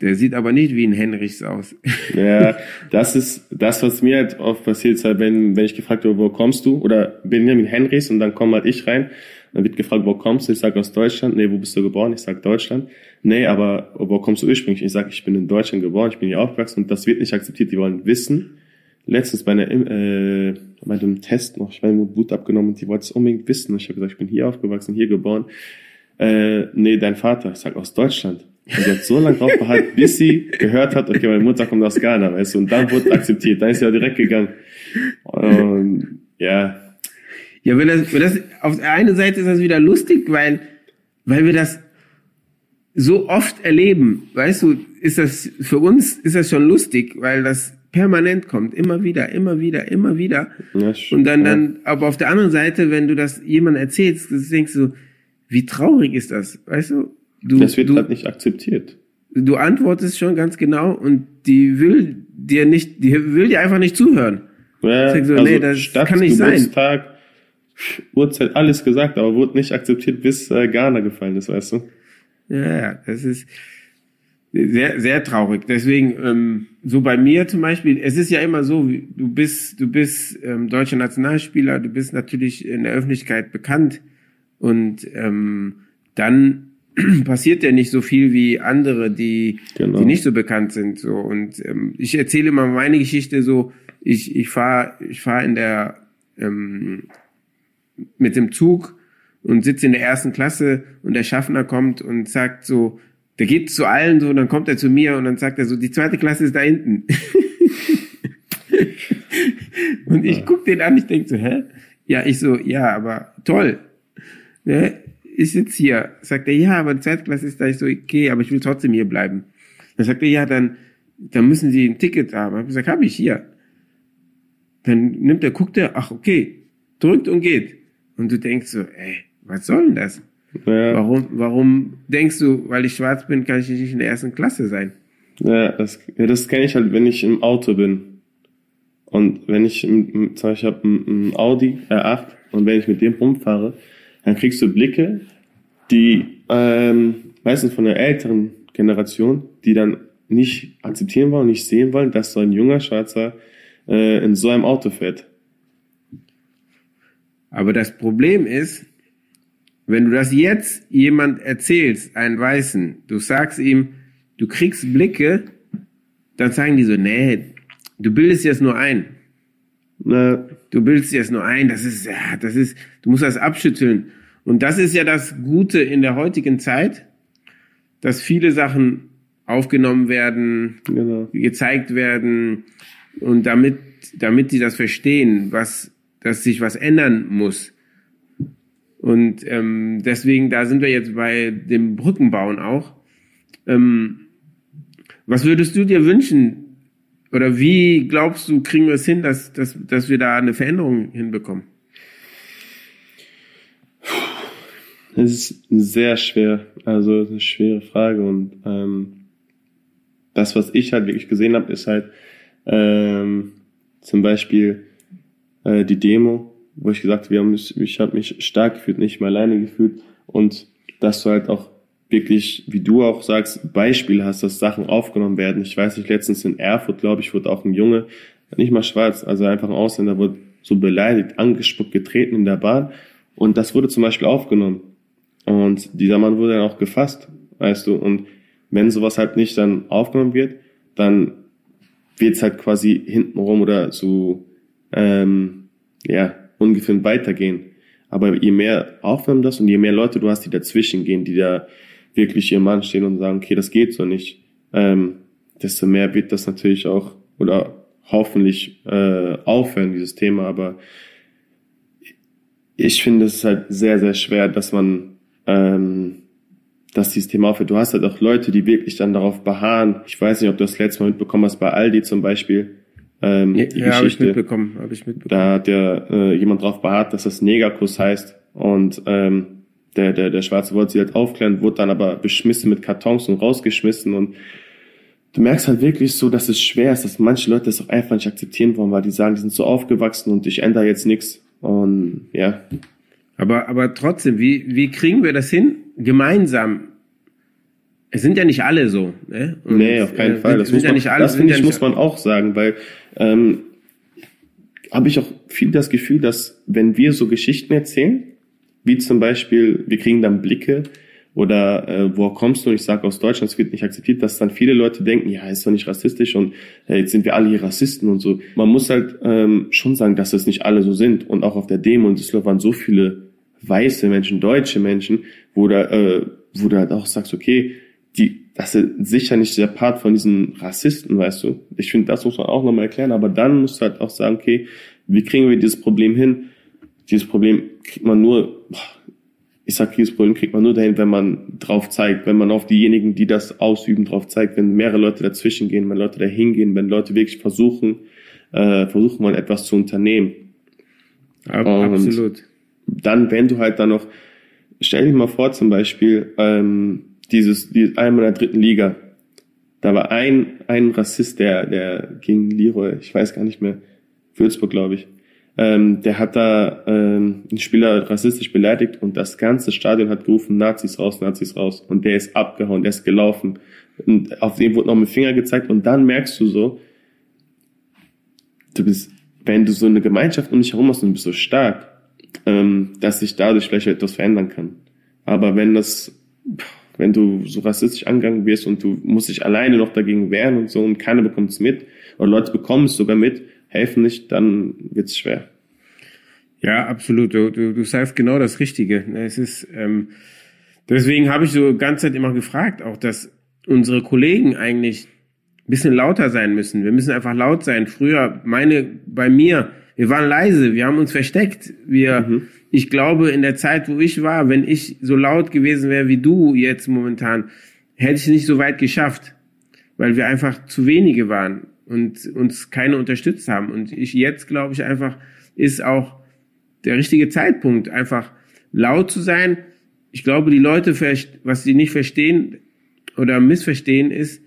der sieht aber nicht wie ein Henrichs aus. Ja, das ist das, was mir halt oft passiert, halt, wenn, wenn ich gefragt werde, wo kommst du? Oder Benjamin Henrichs und dann komme halt ich rein. Dann wird gefragt, wo kommst du? Ich sage aus Deutschland. Nee, wo bist du geboren? Ich sage Deutschland. Nee, aber wo kommst du ursprünglich? Ich sage, ich bin in Deutschland geboren, ich bin hier aufgewachsen und das wird nicht akzeptiert. Die wollen wissen. Letztens bei, einer, äh, bei einem Test noch, ich war im Blut abgenommen und die wollten es unbedingt wissen. Ich habe gesagt, ich bin hier aufgewachsen, hier geboren. Äh, nee, dein Vater. Ich sag aus Deutschland. Und sie hat so lange drauf behalten, bis sie gehört hat, okay, meine Mutter kommt aus Ghana, weißt du, und dann wurde akzeptiert. Dann ist sie ja direkt gegangen. Und, ja. Ja, wenn das, wenn das, auf der einen Seite ist das wieder lustig, weil, weil wir das so oft erleben, weißt du, ist das, für uns ist das schon lustig, weil das permanent kommt, immer wieder, immer wieder, immer wieder. Ja, und dann, dann, aber auf der anderen Seite, wenn du das jemandem erzählst, denkst du, wie traurig ist das, weißt du? Du das wird du, halt nicht akzeptiert. Du antwortest schon ganz genau und die will dir nicht, die will dir einfach nicht zuhören. Ja, so, also nee, das Stadt, kann nicht sein. Geburtstag, Uhrzeit, alles gesagt, aber wurde nicht akzeptiert, bis äh, Ghana gefallen ist, weißt du? Ja, ja, das ist sehr, sehr traurig. Deswegen, ähm, so bei mir zum Beispiel, es ist ja immer so, du bist, du bist ähm, deutscher Nationalspieler, du bist natürlich in der Öffentlichkeit bekannt und ähm, dann passiert ja nicht so viel wie andere, die, Genau. die nicht so bekannt sind. So und ähm, ich erzähle immer meine Geschichte so. Ich ich fahre ich fahr in der ähm, mit dem Zug und sitze in der ersten Klasse und der Schaffner kommt und sagt so, der geht zu allen so, und dann kommt er zu mir und dann sagt er so, die zweite Klasse ist da hinten. und ich guck den an, ich denk so, hä? Ja, ich so, ja, aber toll. Ne? Ich sitz hier. Sagt er, ja, aber die zweite Klasse ist da. Ich so, okay, aber ich will trotzdem hier bleiben. Dann sagt er, ja, dann, dann müssen Sie ein Ticket haben. Ich hab gesagt, habe ich hier. Dann nimmt er, guckt er, ach, okay, drückt und geht. Und du denkst so, ey, was soll denn das? Ja, Warum, warum denkst du, weil ich schwarz bin, kann ich nicht in der ersten Klasse sein? ja das, ja, das kenne ich halt, wenn ich im Auto bin. Und wenn ich, im, zum Beispiel, ich habe ein, ein Audi R8 und wenn ich mit dem rumfahre, dann kriegst du Blicke, die ähm, meistens von der älteren Generation, die dann nicht akzeptieren wollen, nicht sehen wollen, dass so ein junger Schwarzer äh, in so einem Auto fährt. Aber das Problem ist, wenn du das jetzt jemand erzählst, einen Weißen, du sagst ihm, du kriegst Blicke, dann sagen die so, nee, du bildest dir das nur ein. Na, Du bildest dir das nur ein, das ist, ja, das ist, du musst das abschütteln. Und das ist ja das Gute in der heutigen Zeit, dass viele Sachen aufgenommen werden, genau. gezeigt werden und damit, damit die das verstehen, was, dass sich was ändern muss. Und ähm, deswegen, da sind wir jetzt bei dem Brückenbauen auch. Ähm, was würdest du dir wünschen? Oder wie glaubst du, kriegen wir es hin, dass, dass, dass wir da eine Veränderung hinbekommen? Es ist sehr schwer, also eine schwere Frage und ähm, das, was ich halt wirklich gesehen habe, ist halt ähm, zum Beispiel äh, die Demo, wo ich gesagt habe, wir haben ich habe mich stark gefühlt, nicht mehr alleine gefühlt und dass du halt auch wirklich, wie du auch sagst, Beispiele hast, dass Sachen aufgenommen werden. Ich weiß nicht, letztens in Erfurt, glaube ich, wurde auch ein Junge, nicht mal schwarz, also einfach ein Ausländer, wurde so beleidigt, angespuckt, getreten in der Bahn und das wurde zum Beispiel aufgenommen. Und dieser Mann wurde dann auch gefasst, weißt du. Und wenn sowas halt nicht dann aufgenommen wird, dann wird's halt quasi hintenrum oder so, ähm, ja, ungefähr weitergehen. Aber je mehr aufnehmen das und je mehr Leute du hast, die dazwischen gehen, die da wirklich ihr Mann stehen und sagen, okay, das geht so nicht, ähm, desto mehr wird das natürlich auch oder hoffentlich äh, aufhören, dieses Thema. Aber ich finde es halt sehr, sehr schwer, dass man ähm, dass dieses Thema aufhört. Du hast halt auch Leute, die wirklich dann darauf beharren. Ich weiß nicht, ob du das letzte Mal mitbekommen hast, bei Aldi zum Beispiel. Ähm, Ja, ja habe ich mitbekommen, habe ich mitbekommen. Da hat ja äh, jemand drauf beharrt, dass das Negerkuss heißt. Und ähm, der, der, der Schwarze wollte sie halt aufklären, wurde dann aber beschmissen mit Kartons und rausgeschmissen. Und du merkst halt wirklich so, dass es schwer ist, dass manche Leute das auch einfach nicht akzeptieren wollen, weil die sagen, die sind so aufgewachsen und ich ändere jetzt nichts. Und ja, Aber, aber trotzdem, wie, wie kriegen wir das hin? Gemeinsam. Es sind ja nicht alle so. Ne? Und, Nee, auf keinen äh, Fall. Das, muss ja man, nicht alle. das finde ja ich, muss man auch sagen, weil ähm, habe ich auch viel das Gefühl, dass wenn wir so Geschichten erzählen, wie zum Beispiel, wir kriegen dann Blicke oder äh, woher kommst du? Und ich sage aus Deutschland, es wird nicht akzeptiert, dass dann viele Leute denken, ja, ist doch nicht rassistisch und äh, jetzt sind wir alle hier Rassisten und so. Man muss halt ähm, schon sagen, dass es nicht alle so sind. Und auch auf der Demo in Düsseldorf waren so viele weiße Menschen, deutsche Menschen, wo da, äh, wo du halt auch sagst, okay, die, das ist sicher nicht der Part von diesen Rassisten, weißt du. Ich finde, das muss man auch nochmal erklären, aber dann musst du halt auch sagen, okay, wie kriegen wir dieses Problem hin? Dieses Problem kriegt man nur, ich sag, dieses Problem kriegt man nur dahin, wenn man drauf zeigt, wenn man auf diejenigen, die das ausüben, drauf zeigt, wenn mehrere Leute dazwischen gehen, wenn Leute dahin gehen, wenn Leute wirklich versuchen, äh, versuchen mal etwas zu unternehmen. Ab, absolut. Dann, wenn du halt dann noch, stell dir mal vor, zum Beispiel, ähm, dieses, die, einmal in der dritten Liga, da war ein, ein Rassist, der, der gegen Leroy, ich weiß gar nicht mehr, Würzburg, glaube ich, ähm, der hat da ähm, einen Spieler rassistisch beleidigt und das ganze Stadion hat gerufen, Nazis raus, Nazis raus. Und der ist abgehauen, der ist gelaufen. Und auf den wurde noch mit Finger gezeigt und dann merkst du so, du bist, wenn du so eine Gemeinschaft um dich herum hast und du bist so stark, ähm, dass sich dadurch vielleicht etwas verändern kann. Aber wenn das, wenn du so rassistisch angegangen wirst und du musst dich alleine noch dagegen wehren und so und keiner bekommt es mit, oder Leute bekommen es sogar mit, helfen nicht, dann wird's schwer. Ja, absolut. Du, du, du sagst genau das Richtige. Es ist, ähm, deswegen habe ich so ganze Zeit immer gefragt, auch dass unsere Kollegen eigentlich ein bisschen lauter sein müssen. Wir müssen einfach laut sein. Früher, meine, bei mir, wir waren leise, wir haben uns versteckt. Wir, mhm. ich glaube, in der Zeit, wo ich war, wenn ich so laut gewesen wäre wie du jetzt momentan, hätte ich es nicht so weit geschafft, weil wir einfach zu wenige waren und uns keine unterstützt haben. Und ich jetzt glaube ich einfach, ist auch der richtige Zeitpunkt, einfach laut zu sein. Ich glaube, die Leute, was sie nicht verstehen oder missverstehen, ist,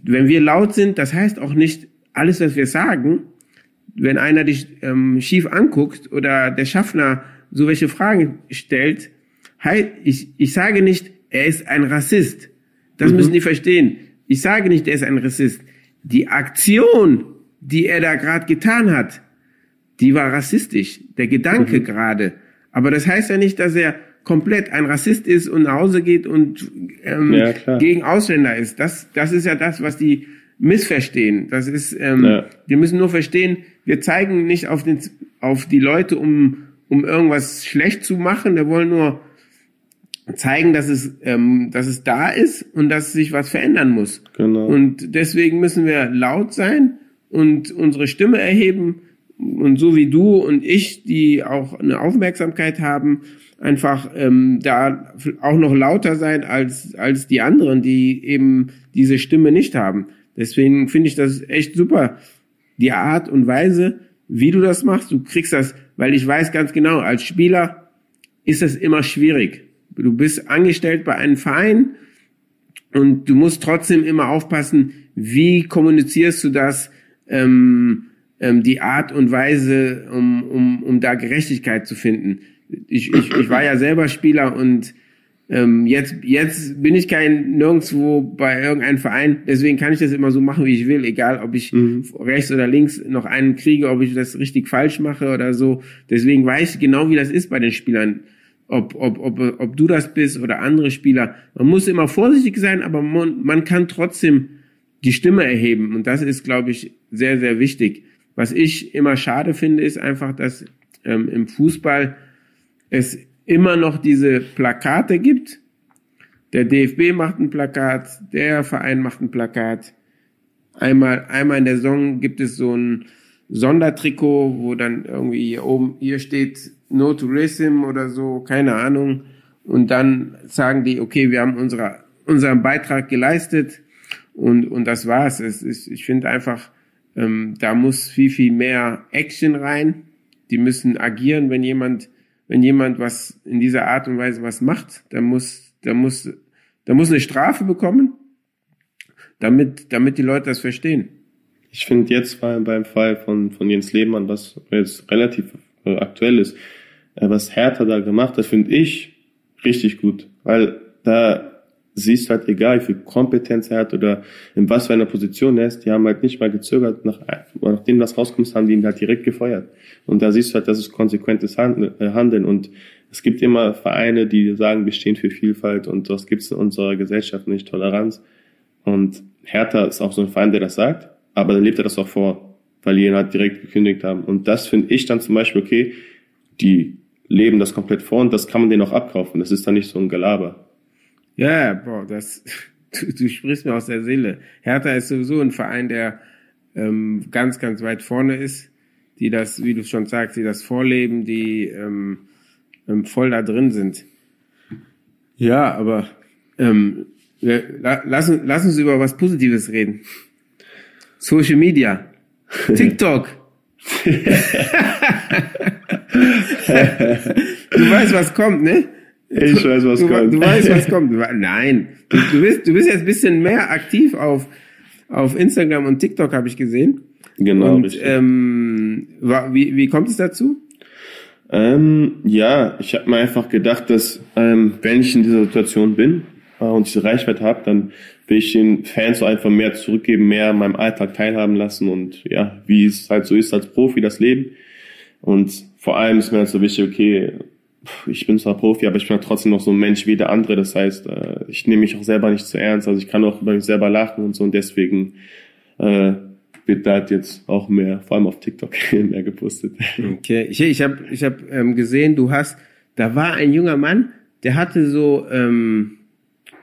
wenn wir laut sind, das heißt auch nicht alles, was wir sagen. Wenn einer dich ähm, schief anguckt oder der Schaffner so welche Fragen stellt, halt, ich, ich sage nicht, er ist ein Rassist. Das mhm. müssen die verstehen. Ich sage nicht, er ist ein Rassist die Aktion, die er da gerade getan hat, die war rassistisch, der Gedanke mhm. gerade. Aber das heißt ja nicht, dass er komplett ein Rassist ist und nach Hause geht und ähm, ja, gegen Ausländer ist. Das, das ist ja das, was die missverstehen. Das ist, ähm, ja. wir müssen nur verstehen, wir zeigen nicht auf, den, auf die Leute, um, um irgendwas schlecht zu machen. Wir wollen nur zeigen, dass es, ähm, dass es da ist und dass sich was verändern muss. Genau. Und deswegen müssen wir laut sein und unsere Stimme erheben und so wie du und ich, die auch eine Aufmerksamkeit haben, einfach ähm, da auch noch lauter sein als als die anderen, die eben diese Stimme nicht haben. Deswegen finde ich das echt super, die Art und Weise, wie du das machst. Du kriegst das, weil ich weiß ganz genau, als Spieler ist das immer schwierig Du bist angestellt bei einem Verein und du musst trotzdem immer aufpassen, wie kommunizierst du das, ähm, ähm, die Art und Weise, um, um, um da Gerechtigkeit zu finden. Ich, ich, ich war ja selber Spieler und ähm, jetzt, jetzt bin ich kein nirgendwo bei irgendeinem Verein, deswegen kann ich das immer so machen, wie ich will, egal ob ich mhm. rechts oder links noch einen kriege, ob ich das richtig falsch mache oder so. Deswegen weiß ich genau, wie das ist bei den Spielern ob, ob, ob, ob du das bist oder andere Spieler. Man muss immer vorsichtig sein, aber man, man kann trotzdem die Stimme erheben. Und das ist, glaube ich, sehr, sehr wichtig. Was ich immer schade finde, ist einfach, dass ähm, im Fußball es immer noch diese Plakate gibt. Der DFB macht ein Plakat, der Verein macht ein Plakat. Einmal, einmal in der Saison gibt es so ein Sondertrikot, wo dann irgendwie hier oben, hier steht No Tourism oder so, keine Ahnung. Und dann sagen die, okay, wir haben unsere, unseren Beitrag geleistet und, und das war's. Es ist, ich finde einfach, ähm, da muss viel, viel mehr Action rein. Die müssen agieren, wenn jemand, wenn jemand was in dieser Art und Weise was macht, dann muss, dann muss, dann muss eine Strafe bekommen, damit, damit die Leute das verstehen. Ich finde jetzt beim Fall von, von Jens Lehmann, was jetzt relativ äh, aktuell ist, äh, was Hertha da gemacht hat, finde ich richtig gut. Weil da siehst halt, egal wie viel Kompetenz er hat oder in was für einer Position er ist, die haben halt nicht mal gezögert, nach, nachdem das rauskommt, haben die ihn halt direkt gefeuert. Und da siehst du halt, das ist konsequentes äh, Handeln und es gibt immer Vereine, die sagen, wir stehen für Vielfalt und das gibt es in unserer Gesellschaft nicht, Toleranz. Und Hertha ist auch so ein Verein, der das sagt, aber dann lebt er das auch vor, weil die ihn halt direkt gekündigt haben. Und das finde ich dann zum Beispiel, okay, die leben das komplett vor und das kann man denen auch abkaufen. Das ist dann nicht so ein Gelaber. Ja, boah, das, du, du sprichst mir aus der Seele. Hertha ist sowieso ein Verein, der ähm, ganz, ganz weit vorne ist, die das, wie du schon sagst, die das vorleben, die ähm, ähm, voll da drin sind. Ja, aber ähm, la, lass, lass uns über was Positives reden. Social Media. TikTok. du weißt, was kommt, ne? Ich weiß, was du, kommt. Du weißt, was kommt. Nein. Du, du, bist, du bist jetzt ein bisschen mehr aktiv auf, auf Instagram und TikTok, habe ich gesehen. Genau. Und ähm, wie, wie kommt es dazu? Ähm, ja, ich habe mir einfach gedacht, dass ähm, wenn ich in dieser Situation bin äh, und diese Reichweite habe, dann will ich den Fans so einfach mehr zurückgeben, mehr an meinem Alltag teilhaben lassen und ja, wie es halt so ist als Profi, das Leben. Und vor allem ist mir halt so wichtig, okay, ich bin zwar Profi, aber ich bin halt trotzdem noch so ein Mensch wie der andere. Das heißt, äh, ich nehme mich auch selber nicht zu ernst. Also ich kann auch über mich selber lachen und so und deswegen äh, wird da jetzt auch mehr, vor allem auf TikTok, mehr gepostet. Okay, ich, ich habe ich hab, ähm, gesehen, du hast, da war ein junger Mann, der hatte so ähm,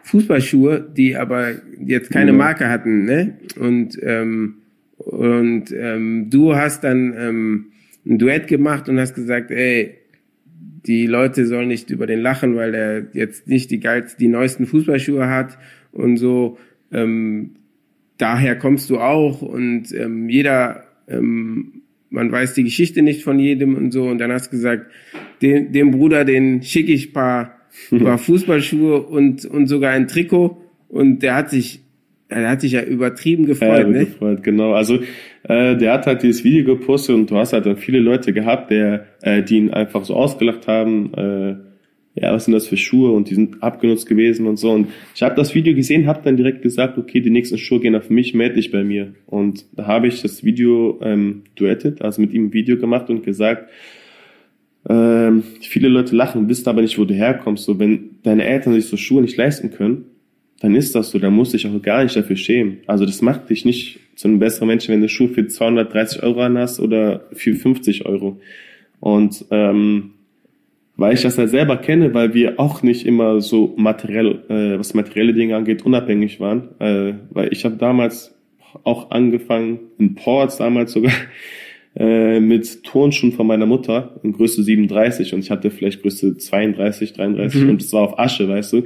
Fußballschuhe, die aber jetzt keine Ja. Marke hatten, ne? Und ähm, und ähm, du hast dann ähm, ein Duett gemacht und hast gesagt, ey, die Leute sollen nicht über den lachen, weil er jetzt nicht die geilsten, die neuesten Fußballschuhe hat und so. Ähm, daher kommst du auch und ähm, jeder, ähm, man weiß die Geschichte nicht von jedem und so. Und dann hast du gesagt, dem, dem Bruder, den schicke ich paar, paar Fußballschuhe und, und sogar ein Trikot. Und der hat sich, der hat sich ja übertrieben gefreut, Ja, ne? gefreut, genau. Also äh, der hat halt dieses Video gepostet und du hast halt dann viele Leute gehabt, der, äh, die ihn einfach so ausgelacht haben. Äh, ja, was sind das für Schuhe und die sind abgenutzt gewesen und so. Und ich habe das Video gesehen, habe dann direkt gesagt, okay, die nächsten Schuhe gehen auf mich, melde dich bei mir. Und da habe ich das Video ähm, duettet, also mit ihm ein Video gemacht und gesagt, ähm, viele Leute lachen, wissen aber nicht, wo du herkommst. So, wenn deine Eltern sich so Schuhe nicht leisten können, dann ist das so, dann musst du dich auch gar nicht dafür schämen. Also das macht dich nicht zu einem besseren Menschen, wenn du Schuhe für 230 Euro an hast oder für 50 Euro. Und ähm, weil ich das ja selber kenne, weil wir auch nicht immer so materiell, äh, was materielle Dinge angeht, unabhängig waren. Äh, weil ich habe damals auch angefangen, in Ports damals sogar, äh, mit Turnschuhen von meiner Mutter in Größe 37 und ich hatte vielleicht Größe 32, 33 und es war auf Asche, weißt du.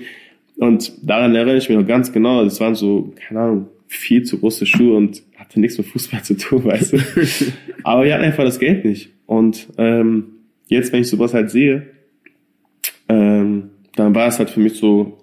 Und daran erinnere ich mich noch ganz genau, das waren so, keine Ahnung, viel zu große Schuhe und hatte nichts mit Fußball zu tun, weißt du. Aber wir hatten einfach das Geld nicht. Und ähm, jetzt, wenn ich sowas halt sehe, ähm, dann war es halt für mich so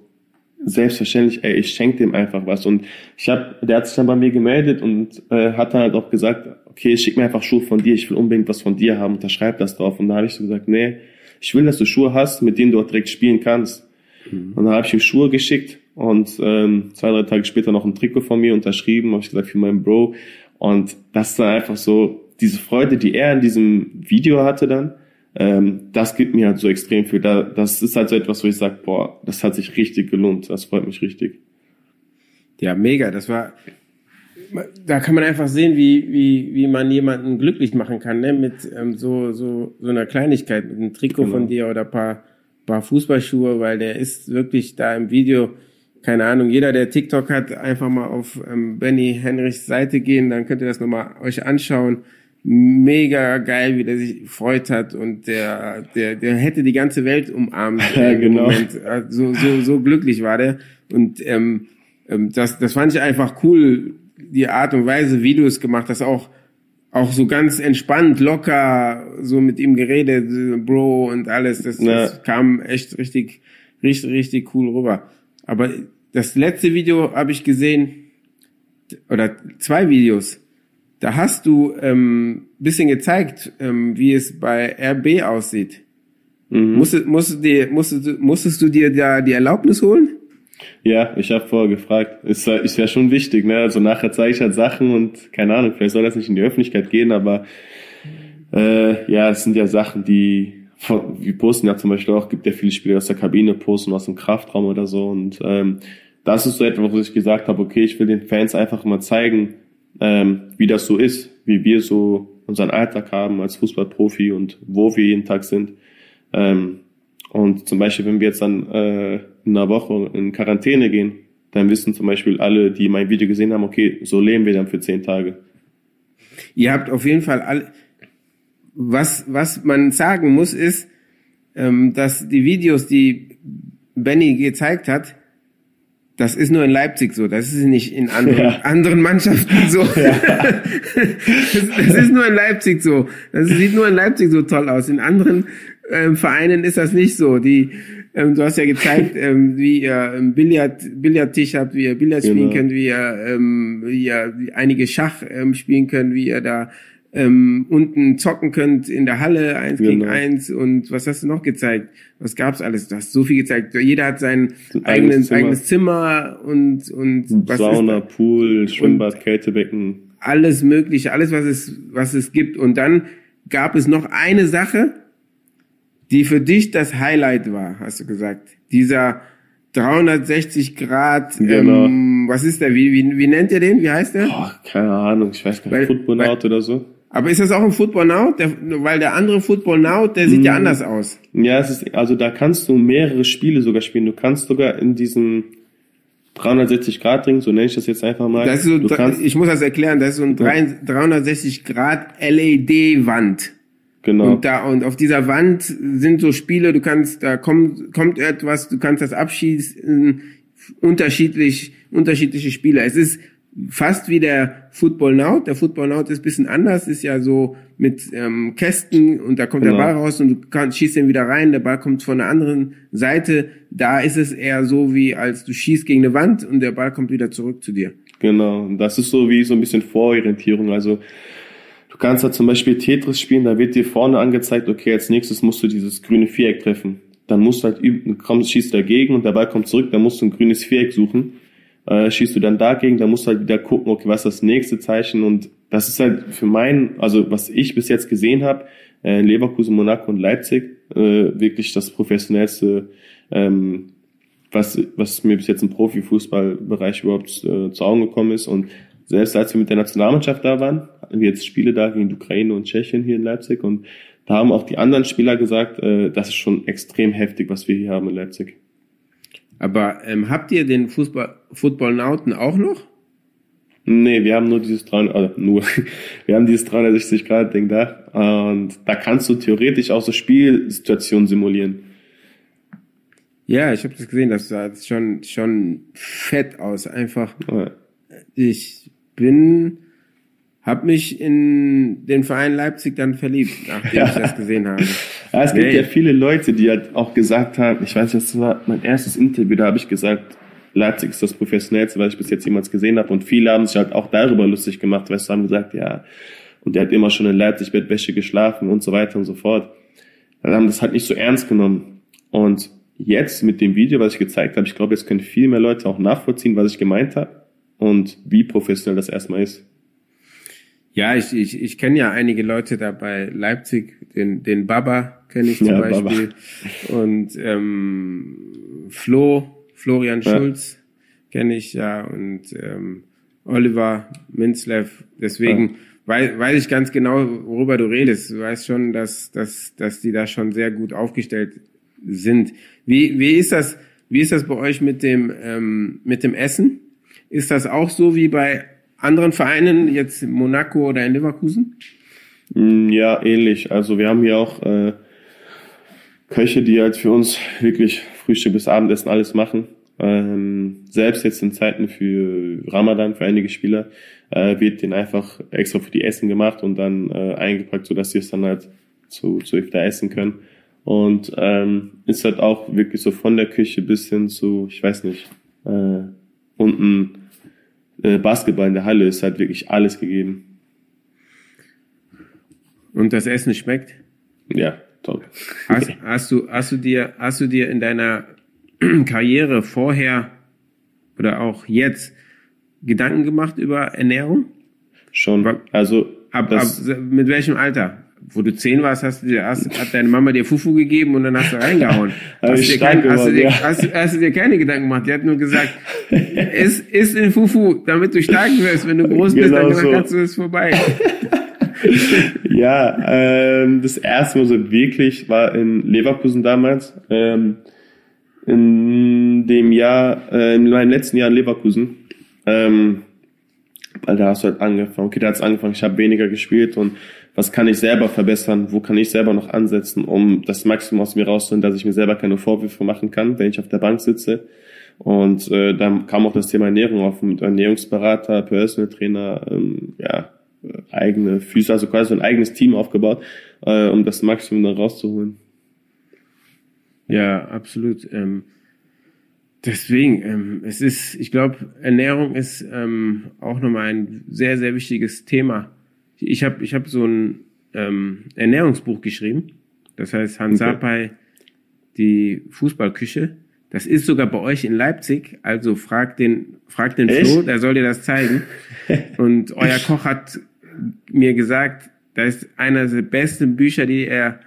selbstverständlich, ey, ich schenke dem einfach was. Und ich habe, der hat sich dann bei mir gemeldet und äh, hat dann halt auch gesagt, okay, schick mir einfach Schuhe von dir, ich will unbedingt was von dir haben, unterschreib das drauf. Und da habe ich so gesagt, nee, ich will, dass du Schuhe hast, mit denen du auch direkt spielen kannst. Und dann habe ich ihm Schuhe geschickt und ähm, zwei, drei Tage später noch ein Trikot von mir unterschrieben, habe ich gesagt, für meinen Bro. Und das ist dann einfach so, diese Freude, die er in diesem Video hatte dann, ähm, das gibt mir halt so extrem viel. Da, das ist halt so etwas, wo ich sage, boah, das hat sich richtig gelohnt. Das freut mich richtig. Ja, mega. Das war, da kann man einfach sehen, wie, wie, wie man jemanden glücklich machen kann, ne? mit ähm, so, so, so einer Kleinigkeit, mit einem Trikot Genau. von dir oder paar, paar Fußballschuhe, weil der ist wirklich da im Video, keine Ahnung, jeder, der TikTok hat, einfach mal auf ähm, Benny Henrichs Seite gehen, dann könnt ihr das nochmal euch anschauen. Mega geil, wie der sich gefreut hat und der, der, der hätte die ganze Welt umarmt. Ja, genau. Moment. So, so, so glücklich war der. Und ähm, ähm, das, das fand ich einfach cool, die Art und Weise, wie du es gemacht hast, auch, auch so ganz entspannt, locker, so mit ihm geredet, Bro und alles. Das, Ja. das kam echt richtig, richtig, richtig cool rüber. Aber das letzte Video habe ich gesehen, oder zwei Videos. Da hast du ähm, bisschen gezeigt, ähm, wie es bei RB aussieht. Musstest, musstest, du dir, musstest, du- musstest du dir da die Erlaubnis holen? Ja, ich habe vorher gefragt. Ist, ist ja schon wichtig, ne? Also nachher zeige ich halt Sachen und keine Ahnung, vielleicht soll das nicht in die Öffentlichkeit gehen, aber äh, ja, es sind ja Sachen, die wir posten ja zum Beispiel auch, gibt ja viele Spieler aus der Kabine posten aus dem Kraftraum oder so und ähm, das ist so etwas, wo ich gesagt habe, okay, ich will den Fans einfach mal zeigen, ähm, wie das so ist, wie wir so unseren Alltag haben als Fußballprofi und wo wir jeden Tag sind. Ähm, und zum Beispiel, wenn wir jetzt dann äh, in einer Woche in Quarantäne gehen, dann wissen zum Beispiel alle, die mein Video gesehen haben, okay, so leben wir dann für zehn Tage. Ihr habt auf jeden Fall alle, was, was man sagen muss, ist, ähm, dass die Videos, die Benny gezeigt hat, das ist nur in Leipzig so, das ist nicht in anderen, ja. anderen Mannschaften so. Ja. das, das, ist nur in Leipzig so. Das sieht nur in Leipzig so toll aus. In anderen ähm, Vereinen ist das nicht so. Die, ähm, du hast ja gezeigt, ähm, wie ihr ähm, Billard, Billardtisch habt, wie ihr Billard genau. spielen könnt, wie ihr, ähm, wie ihr einige Schach ähm, spielen könnt, wie ihr da ähm, unten zocken könnt in der Halle eins genau. gegen eins und was hast du noch gezeigt? Was gab's alles? Du hast so viel gezeigt. Jeder hat sein eigenes, eigenes Zimmer. eigenes Zimmer und und was Sauna, Pool, Schwimmbad, Kältebecken. Alles mögliche, alles was es was es gibt. Und dann gab es noch eine Sache, die für dich das Highlight war, hast du gesagt. Dieser 360 Grad, genau. ähm, was ist der, wie, wie, wie nennt ihr den, wie heißt der? Oh, keine Ahnung, ich weiß gar nicht, Football Out oder so. Aber ist das auch ein Football Now? Der, weil der andere Football Now, der sieht mm. ja anders aus. Ja, es ist, also da kannst du mehrere Spiele sogar spielen. Du kannst sogar in diesem 360 Grad Ring, so nenne ich das jetzt einfach mal. Das ist so, du kannst, ich muss das erklären, das ist so ein 360 Grad LED Wand. Genau. Und da, und auf dieser Wand sind so Spiele, du kannst, da kommt, kommt etwas, du kannst das abschießen, unterschiedlich, unterschiedliche Spiele. Es ist fast wie der Football Now. Der Football Now ist bisschen anders, ist ja so mit ähm, Kästen und da kommt genau. der Ball raus und du kannst, schießt den wieder rein, der Ball kommt von der anderen Seite. Da ist es eher so wie als du schießt gegen eine Wand und der Ball kommt wieder zurück zu dir. Genau, das ist so wie so ein bisschen Vororientierung. Also kannst da zum Beispiel Tetris spielen, da wird dir vorne angezeigt, okay, als nächstes musst du dieses grüne Viereck treffen. Dann musst du halt üben, kommst, schießt dagegen und der Ball kommt zurück, dann musst du ein grünes Viereck suchen. Äh, schießt du dann dagegen, dann musst du halt wieder gucken, okay, was ist das nächste Zeichen? Und das ist halt für mein, also was ich bis jetzt gesehen habe, äh, Leverkusen, Monaco und Leipzig, äh, wirklich das professionellste, ähm, was, was mir bis jetzt im Profifußballbereich überhaupt äh, zu Augen gekommen ist. Und selbst als wir mit der Nationalmannschaft da waren, hatten wir jetzt Spiele da gegen die Ukraine und Tschechien hier in Leipzig und da haben auch die anderen Spieler gesagt, äh, das ist schon extrem heftig, was wir hier haben in Leipzig. Aber ähm, habt ihr den Fußball, Football-Nauten auch noch? Nee, wir haben nur dieses 300, also nur, wir haben dieses 360 Grad Ding da und da kannst du theoretisch auch so Spielsituationen simulieren. Ja, ich habe das gesehen, das sah schon schon fett aus, einfach. Ja. Ich bin hab mich in den Verein Leipzig dann verliebt, nachdem ja. ich das gesehen habe. Ja, es gibt nee. ja viele Leute, die halt auch gesagt haben, ich weiß, das war mein erstes Interview, da habe ich gesagt, Leipzig ist das professionellste, was ich bis jetzt jemals gesehen habe. Und viele haben sich halt auch darüber lustig gemacht, weil sie haben gesagt, ja, und der hat immer schon in Leipzig Bettwäsche geschlafen und so weiter und so fort. Dann haben das halt nicht so ernst genommen. Und jetzt mit dem Video, was ich gezeigt habe, ich glaube, jetzt können viel mehr Leute auch nachvollziehen, was ich gemeint habe und wie professionell das erstmal ist. Ja, ich, ich, ich kenne ja einige Leute da bei Leipzig, den, den Baba kenne ich zum ja, Beispiel. Baba. Und ähm, Flo, Florian ja. Schulz kenne ich ja und ähm, Oliver Minzlev. Deswegen ja. weiß, weiß ich ganz genau, worüber du redest. Du weißt schon, dass, dass, dass die da schon sehr gut aufgestellt sind. Wie, wie ist das, wie ist das bei euch mit dem, ähm, mit dem Essen? Ist das auch so wie bei anderen Vereinen, jetzt in Monaco oder in Leverkusen? Mm, ja, ähnlich. Also wir haben hier auch äh, Köche, die halt für uns wirklich Frühstück bis Abendessen alles machen. Ähm, selbst jetzt in Zeiten für Ramadan, für einige Spieler, äh, wird den einfach extra für die Essen gemacht und dann äh, eingepackt, so dass sie es dann halt zu, zu Iftar essen können. Und ähm, ist halt auch wirklich so von der Küche bis hin zu, ich weiß nicht, äh, unten äh, Basketball in der Halle ist halt wirklich alles gegeben. Und das Essen schmeckt? Ja, toll. Hast, hast, du, hast, du dir, hast du dir in deiner Karriere vorher oder auch jetzt Gedanken gemacht über Ernährung? Schon. Also ab, ab, mit welchem Alter? Wo du zehn warst, hast du dir, hast, hat deine Mama dir Fufu gegeben und dann hast du reingehauen. Hast, dir kein, hast, du dir, ja. hast, hast du dir keine Gedanken gemacht. Die hat nur gesagt, iss, iss den Fufu, damit du stark wirst. Wenn du groß bist, Genau dann so. kannst du es vorbei. Ja, ähm, das erste Mal so wirklich war in Leverkusen damals. Ähm, in dem Jahr, äh, in meinem letzten Jahr in Leverkusen. Ähm, weil da hast du halt angefangen. Okay, da hat's angefangen, ich habe weniger gespielt und was kann ich selber verbessern? Wo kann ich selber noch ansetzen, um das Maximum aus mir rauszuholen, dass ich mir selber keine Vorwürfe machen kann, wenn ich auf der Bank sitze. Und äh, dann kam auch das Thema Ernährung auf mit Ernährungsberater, Personal Trainer, ähm, ja, äh, eigene Füße, also quasi ein eigenes Team aufgebaut, äh, um das Maximum dann rauszuholen. Ja, absolut. Ähm, deswegen, ähm, es ist, ich glaube, Ernährung ist ähm, auch nochmal ein sehr, sehr wichtiges Thema. Ich habe ich hab so ein ähm, Ernährungsbuch geschrieben. Das heißt Hans Okay. Sapai, die Fußballküche. Das ist sogar bei euch in Leipzig. Also fragt den, fragt den Echt? Flo, der soll dir das zeigen. Und euer Koch hat mir gesagt, das ist einer der besten Bücher, die er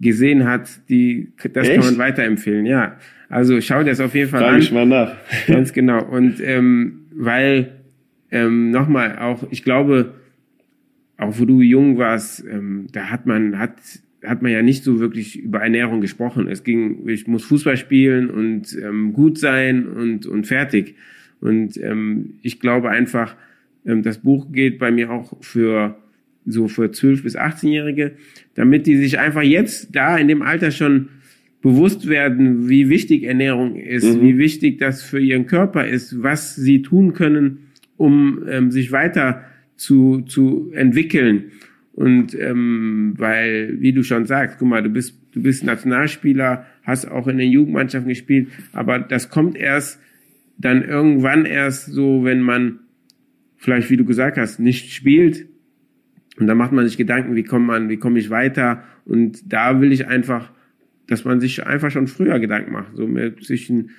gesehen hat, die, das kann Echt? man weiterempfehlen, ja. Also schau dir das auf jeden Fall Frage an. ich mal nach. Ganz genau. Und ähm, weil ähm, nochmal auch, ich glaube, auch wo du jung warst, ähm, da hat man hat hat man ja nicht so wirklich über Ernährung gesprochen. Es ging, ich muss Fußball spielen und ähm, gut sein und und fertig. Und ähm, ich glaube einfach, ähm, das Buch geht bei mir auch für so für 12 bis 18-Jährige, damit die sich einfach jetzt da in dem Alter schon bewusst werden, wie wichtig Ernährung ist, Mhm. wie wichtig das für ihren Körper ist, was sie tun können, um ähm, sich weiter zu, zu entwickeln. Und ähm, weil, wie du schon sagst, guck mal, du bist, du bist Nationalspieler, hast auch in den Jugendmannschaften gespielt, aber das kommt erst dann irgendwann erst so, wenn man vielleicht, wie du gesagt hast, nicht spielt. Und da macht man sich Gedanken, wie kommt man, wie komme ich weiter? Und da will ich einfach, dass man sich einfach schon früher Gedanken macht. So mit wo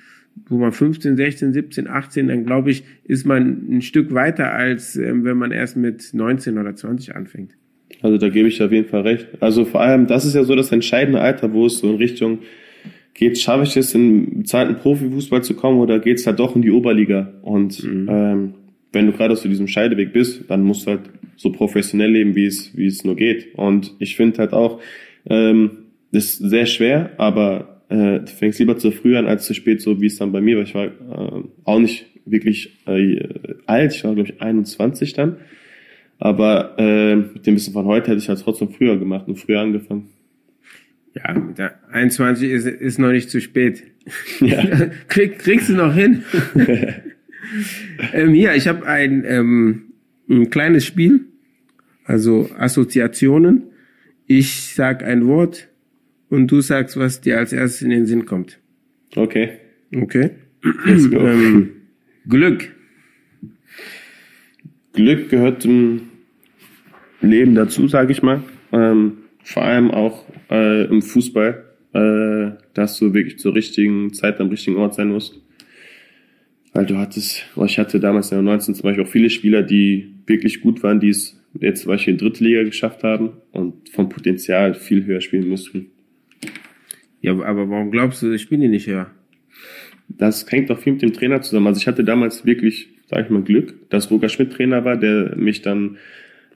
man 15, 16, 17, 18, dann glaube ich, ist man ein Stück weiter, als ähm, wenn man erst mit 19 oder 20 anfängt. Also da gebe ich auf jeden Fall recht. Also vor allem, das ist ja so das entscheidende Alter, wo es so in Richtung geht, schaffe ich es in zweiten Profifußball zu kommen oder geht es halt doch in die Oberliga? Und ähm, wenn du gerade aus diesem Scheideweg bist, dann musst du halt so professionell leben, wie es, wie es nur geht. Und ich finde halt auch, ähm, das ist sehr schwer, aber äh, du fängst lieber zu früh an als zu spät, so wie es dann bei mir war. Ich war äh, auch nicht wirklich äh, alt, ich war glaube ich 21 dann. Aber äh, mit dem Wissen von heute hätte ich halt trotzdem früher gemacht und früher angefangen. Ja, mit der 21 ist, ist noch nicht zu spät. Ja. Krieg, kriegst du noch hin? ähm, hier, ich habe ein, ähm, ein kleines Spiel, also Assoziationen. Ich sag ein Wort und du sagst, was dir als erstes in den Sinn kommt. Okay, Okay? let's go. Ähm, Glück. Glück gehört zum Leben dazu, sage ich mal. Ähm, vor allem auch äh, im Fußball, äh, dass du wirklich zur richtigen Zeit am richtigen Ort sein musst. Weil du hattest, ich hatte damals in der 19 zum Beispiel auch viele Spieler, die wirklich gut waren, die es jetzt zum Beispiel in die dritte Liga geschafft haben und vom Potenzial viel höher spielen müssten. Ja, aber warum glaubst du, ich bin die nicht höher? Das hängt auch viel mit dem Trainer zusammen. Also ich hatte damals wirklich, sage ich mal, Glück, dass Roger Schmidt Trainer war, der mich dann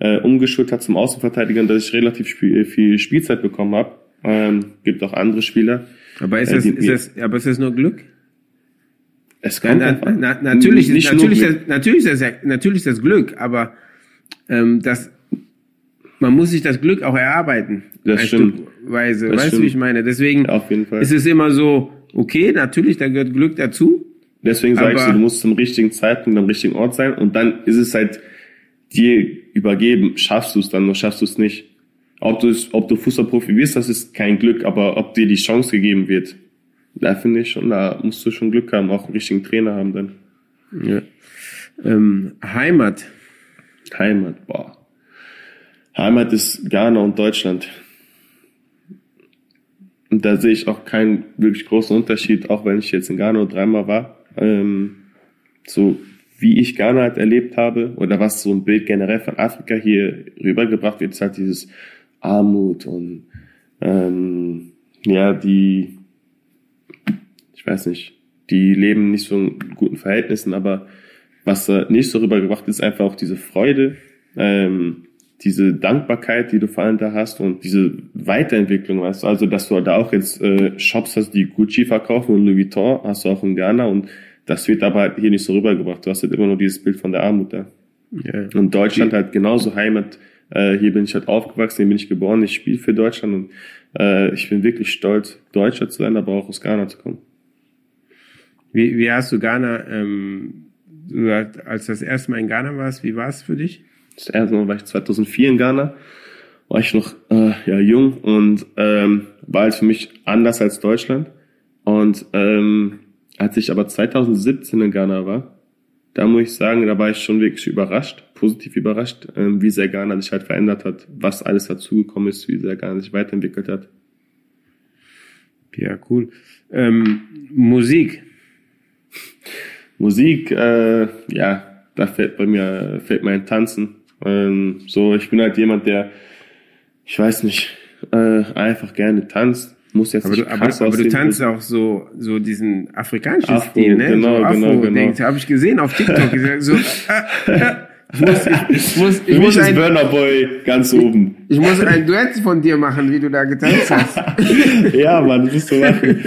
äh, umgeschult hat zum Außenverteidiger und dass ich relativ spiel, viel Spielzeit bekommen habe. Ähm, gibt auch andere Spieler. Aber ist Äh, das, die- ist das, aber ist das nur Glück? Es Na, kommt na, an. na, natürlich, natürlich, das, natürlich ist das Glück, aber ähm, das, man muss sich das Glück auch erarbeiten. Das ein stimmt. Stückweise. Das weißt du, wie ich meine? Deswegen auf jeden Fall. ist es immer so, okay, natürlich, da gehört Glück dazu. Deswegen sage ich aber- so, du musst zum richtigen Zeitpunkt am richtigen Ort sein und dann ist es halt dir übergeben. Schaffst du es dann oder schaffst du es nicht? Ob du, ob du Fußballprofi wirst, das ist kein Glück, aber ob dir die Chance gegeben wird, da finde ich schon, da musst du schon Glück haben, auch einen richtigen Trainer haben dann. Ja. Ähm, Heimat. Heimat, boah. Heimat ist Ghana und Deutschland. Und da sehe ich auch keinen wirklich großen Unterschied, auch wenn ich jetzt in Ghana dreimal war. Ähm, so wie ich Ghana halt erlebt habe oder was so ein Bild generell von Afrika hier rübergebracht wird, ist halt dieses Armut und ähm, ja, die, ich weiß nicht, die leben nicht so in guten Verhältnissen, aber was äh, nicht so rübergebracht ist, einfach auch diese Freude, ähm, diese Dankbarkeit, die du vor allem da hast und diese Weiterentwicklung, weißt du, also dass du da auch jetzt äh, Shops hast, die Gucci verkaufen und Louis Vuitton hast du auch in Ghana und das wird aber halt hier nicht so rübergebracht. Du hast halt immer nur dieses Bild von der Armut da. Ja. Und Deutschland halt genauso Heimat. Äh, hier bin ich halt aufgewachsen, hier bin ich geboren, ich spiele für Deutschland und äh, ich bin wirklich stolz, Deutscher zu sein, aber auch aus Ghana zu kommen. Wie, wie hast du Ghana, ähm, als du das erste Mal in Ghana warst, wie war es für dich? Das erste Mal war ich 2004 in Ghana, war ich noch äh, ja jung und ähm, war halt für mich anders als Deutschland. Und ähm, als ich aber 2017 in Ghana war, da muss ich sagen, da war ich schon wirklich überrascht, positiv überrascht, ähm, wie sehr Ghana sich halt verändert hat, was alles dazugekommen ist, wie sehr Ghana sich weiterentwickelt hat. Ja, cool. Ähm, Musik. Musik, äh, ja, da fällt bei mir fällt mein Tanzen. Ähm, so, ich bin halt jemand, der, ich weiß nicht, äh, einfach gerne tanzt. Muss jetzt Aber nicht du, aber, aber du tanzt auch so, so diesen afrikanischen Afro, Stil, ne? genau, so Afro genau, genau. Dings. Habe ich gesehen auf TikTok. So, äh, äh, ich muss, ich, muss, ich Für mich muss ist ein, Burner Boy ganz oben. ich muss ein Duett von dir machen, wie du da getanzt hast. ja, Mann, das ist so lachen.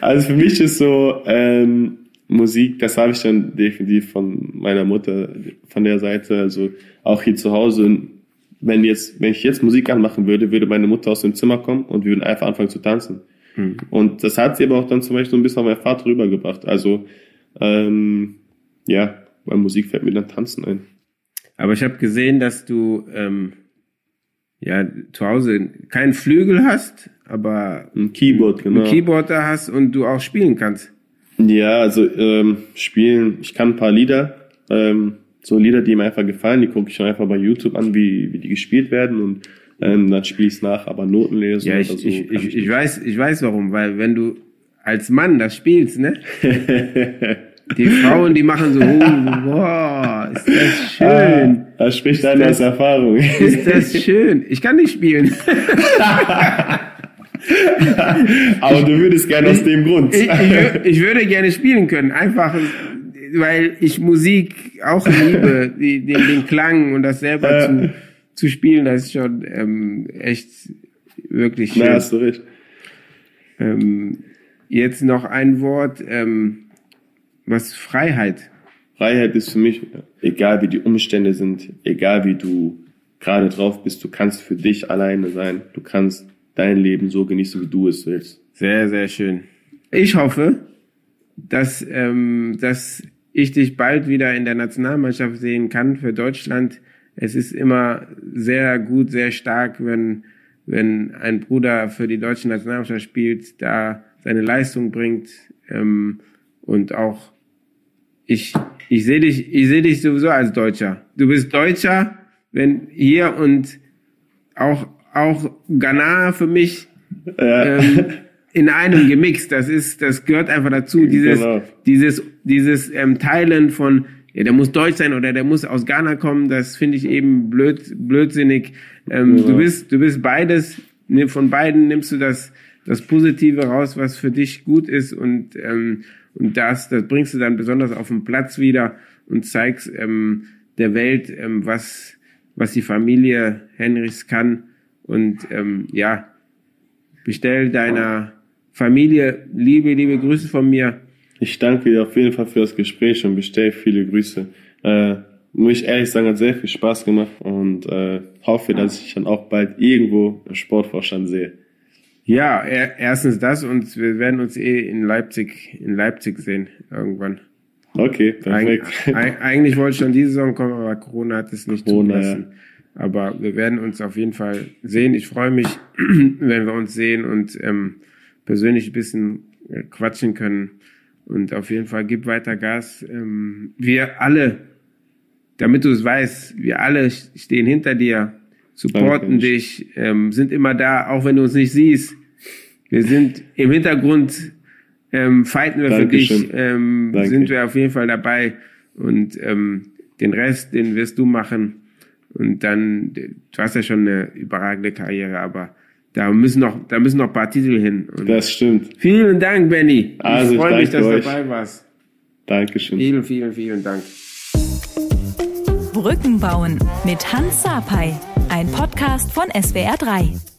Also für mich ist so ähm, Musik, das habe ich dann definitiv von meiner Mutter, von der Seite, also auch hier zu Hause. Wenn jetzt, wenn ich jetzt Musik anmachen würde, würde meine Mutter aus dem Zimmer kommen und wir würden einfach anfangen zu tanzen. Und das hat sie aber auch dann zum Beispiel so ein bisschen auf meinen Vater rübergebracht. Also ähm, ja, bei Musik fällt mir dann Tanzen ein. Aber ich habe gesehen, dass du ähm, ja zu Hause keinen Flügel hast, aber Ein Keyboard, genau. ein Keyboard da hast und du auch spielen kannst. Ja, also ähm, spielen, ich kann ein paar Lieder, ähm, so Lieder, die mir einfach gefallen, die gucke ich dann einfach bei YouTube an, wie, wie die gespielt werden und ähm, dann spiele ich es nach, aber Noten lesen Ja, ich, oder so. ich, kann ich, ich weiß, ich weiß warum, weil wenn du als Mann das spielst, ne? Die Frauen, die machen so, oh, wow, ist das schön. Ah, da spricht einer aus Erfahrung. Ist das schön. Ich kann nicht spielen. aber du würdest gerne aus dem Grund. Ich, ich, ich würde gerne spielen können, einfach weil ich Musik auch liebe, den, den Klang und das selber zu, zu spielen, das ist schon ähm, echt wirklich schön. Na, hast du recht. Ähm, jetzt noch ein Wort, ähm, was Freiheit. Freiheit ist für mich, egal wie die Umstände sind, egal wie du gerade drauf bist, du kannst für dich alleine sein. Du kannst dein Leben so genießen, wie du es willst. Sehr, sehr schön. Ich hoffe, dass, ähm, dass ich dich bald wieder in der Nationalmannschaft sehen kann für Deutschland. Es ist immer sehr gut, sehr stark, wenn, wenn ein Bruder für die deutsche Nationalmannschaft spielt, da seine Leistung bringt ähm, und auch ich, ich sehe dich, ich sehe dich sowieso als Deutscher. Du bist Deutscher, wenn hier und auch, auch Ghana für mich ähm, in einem gemixt. Das ist, das gehört einfach dazu. Dieses, Genau. dieses, dieses ähm, Teilen von, ja, der muss deutsch sein oder der muss aus Ghana kommen. Das finde ich eben blöd, blödsinnig. Ähm, Du bist, du bist beides. Ne, Von beiden nimmst du das, das Positive raus, was für dich gut ist und ähm, und das, das bringst du dann besonders auf den Platz wieder und zeigst ähm, der Welt, ähm, was was die Familie Henrichs kann und ähm, ja, bestell deiner Familie liebe, liebe Grüße von mir. Ich danke dir auf jeden Fall für das Gespräch und bestell viele Grüße. Äh, muss ich ehrlich sagen, hat sehr viel Spaß gemacht und äh, hoffe, dass ich dann auch bald irgendwo im Sportvorstand sehe. Ja, er, erstens das und wir werden uns eh in Leipzig, in Leipzig sehen irgendwann. Okay, perfekt. eig eigentlich wollte ich schon diese Saison kommen, aber Corona hat es nicht Corona, zugelassen. Aber wir werden uns auf jeden Fall sehen. Ich freue mich, wenn wir uns sehen und ähm, persönlich ein bisschen äh, quatschen können. Und auf jeden Fall gib weiter Gas. Ähm, wir alle, damit du es weißt, wir alle stehen hinter dir, supporten Danke. dich, ähm, sind immer da, auch wenn du uns nicht siehst. Wir sind im Hintergrund, ähm, fighten wir für dich, Dankeschön. ähm, Danke. sind wir auf jeden Fall dabei und ähm, den Rest, den wirst du machen. Und dann, du hast ja schon eine überragende Karriere, aber da müssen noch, da müssen noch ein paar Titel hin. Und Das stimmt. vielen Dank, Benny. Also, ich ich freue mich, dass du dabei warst. Dankeschön. Vielen, vielen, vielen Dank. Brücken bauen mit Hans Sapai. Ein Podcast von SWR3.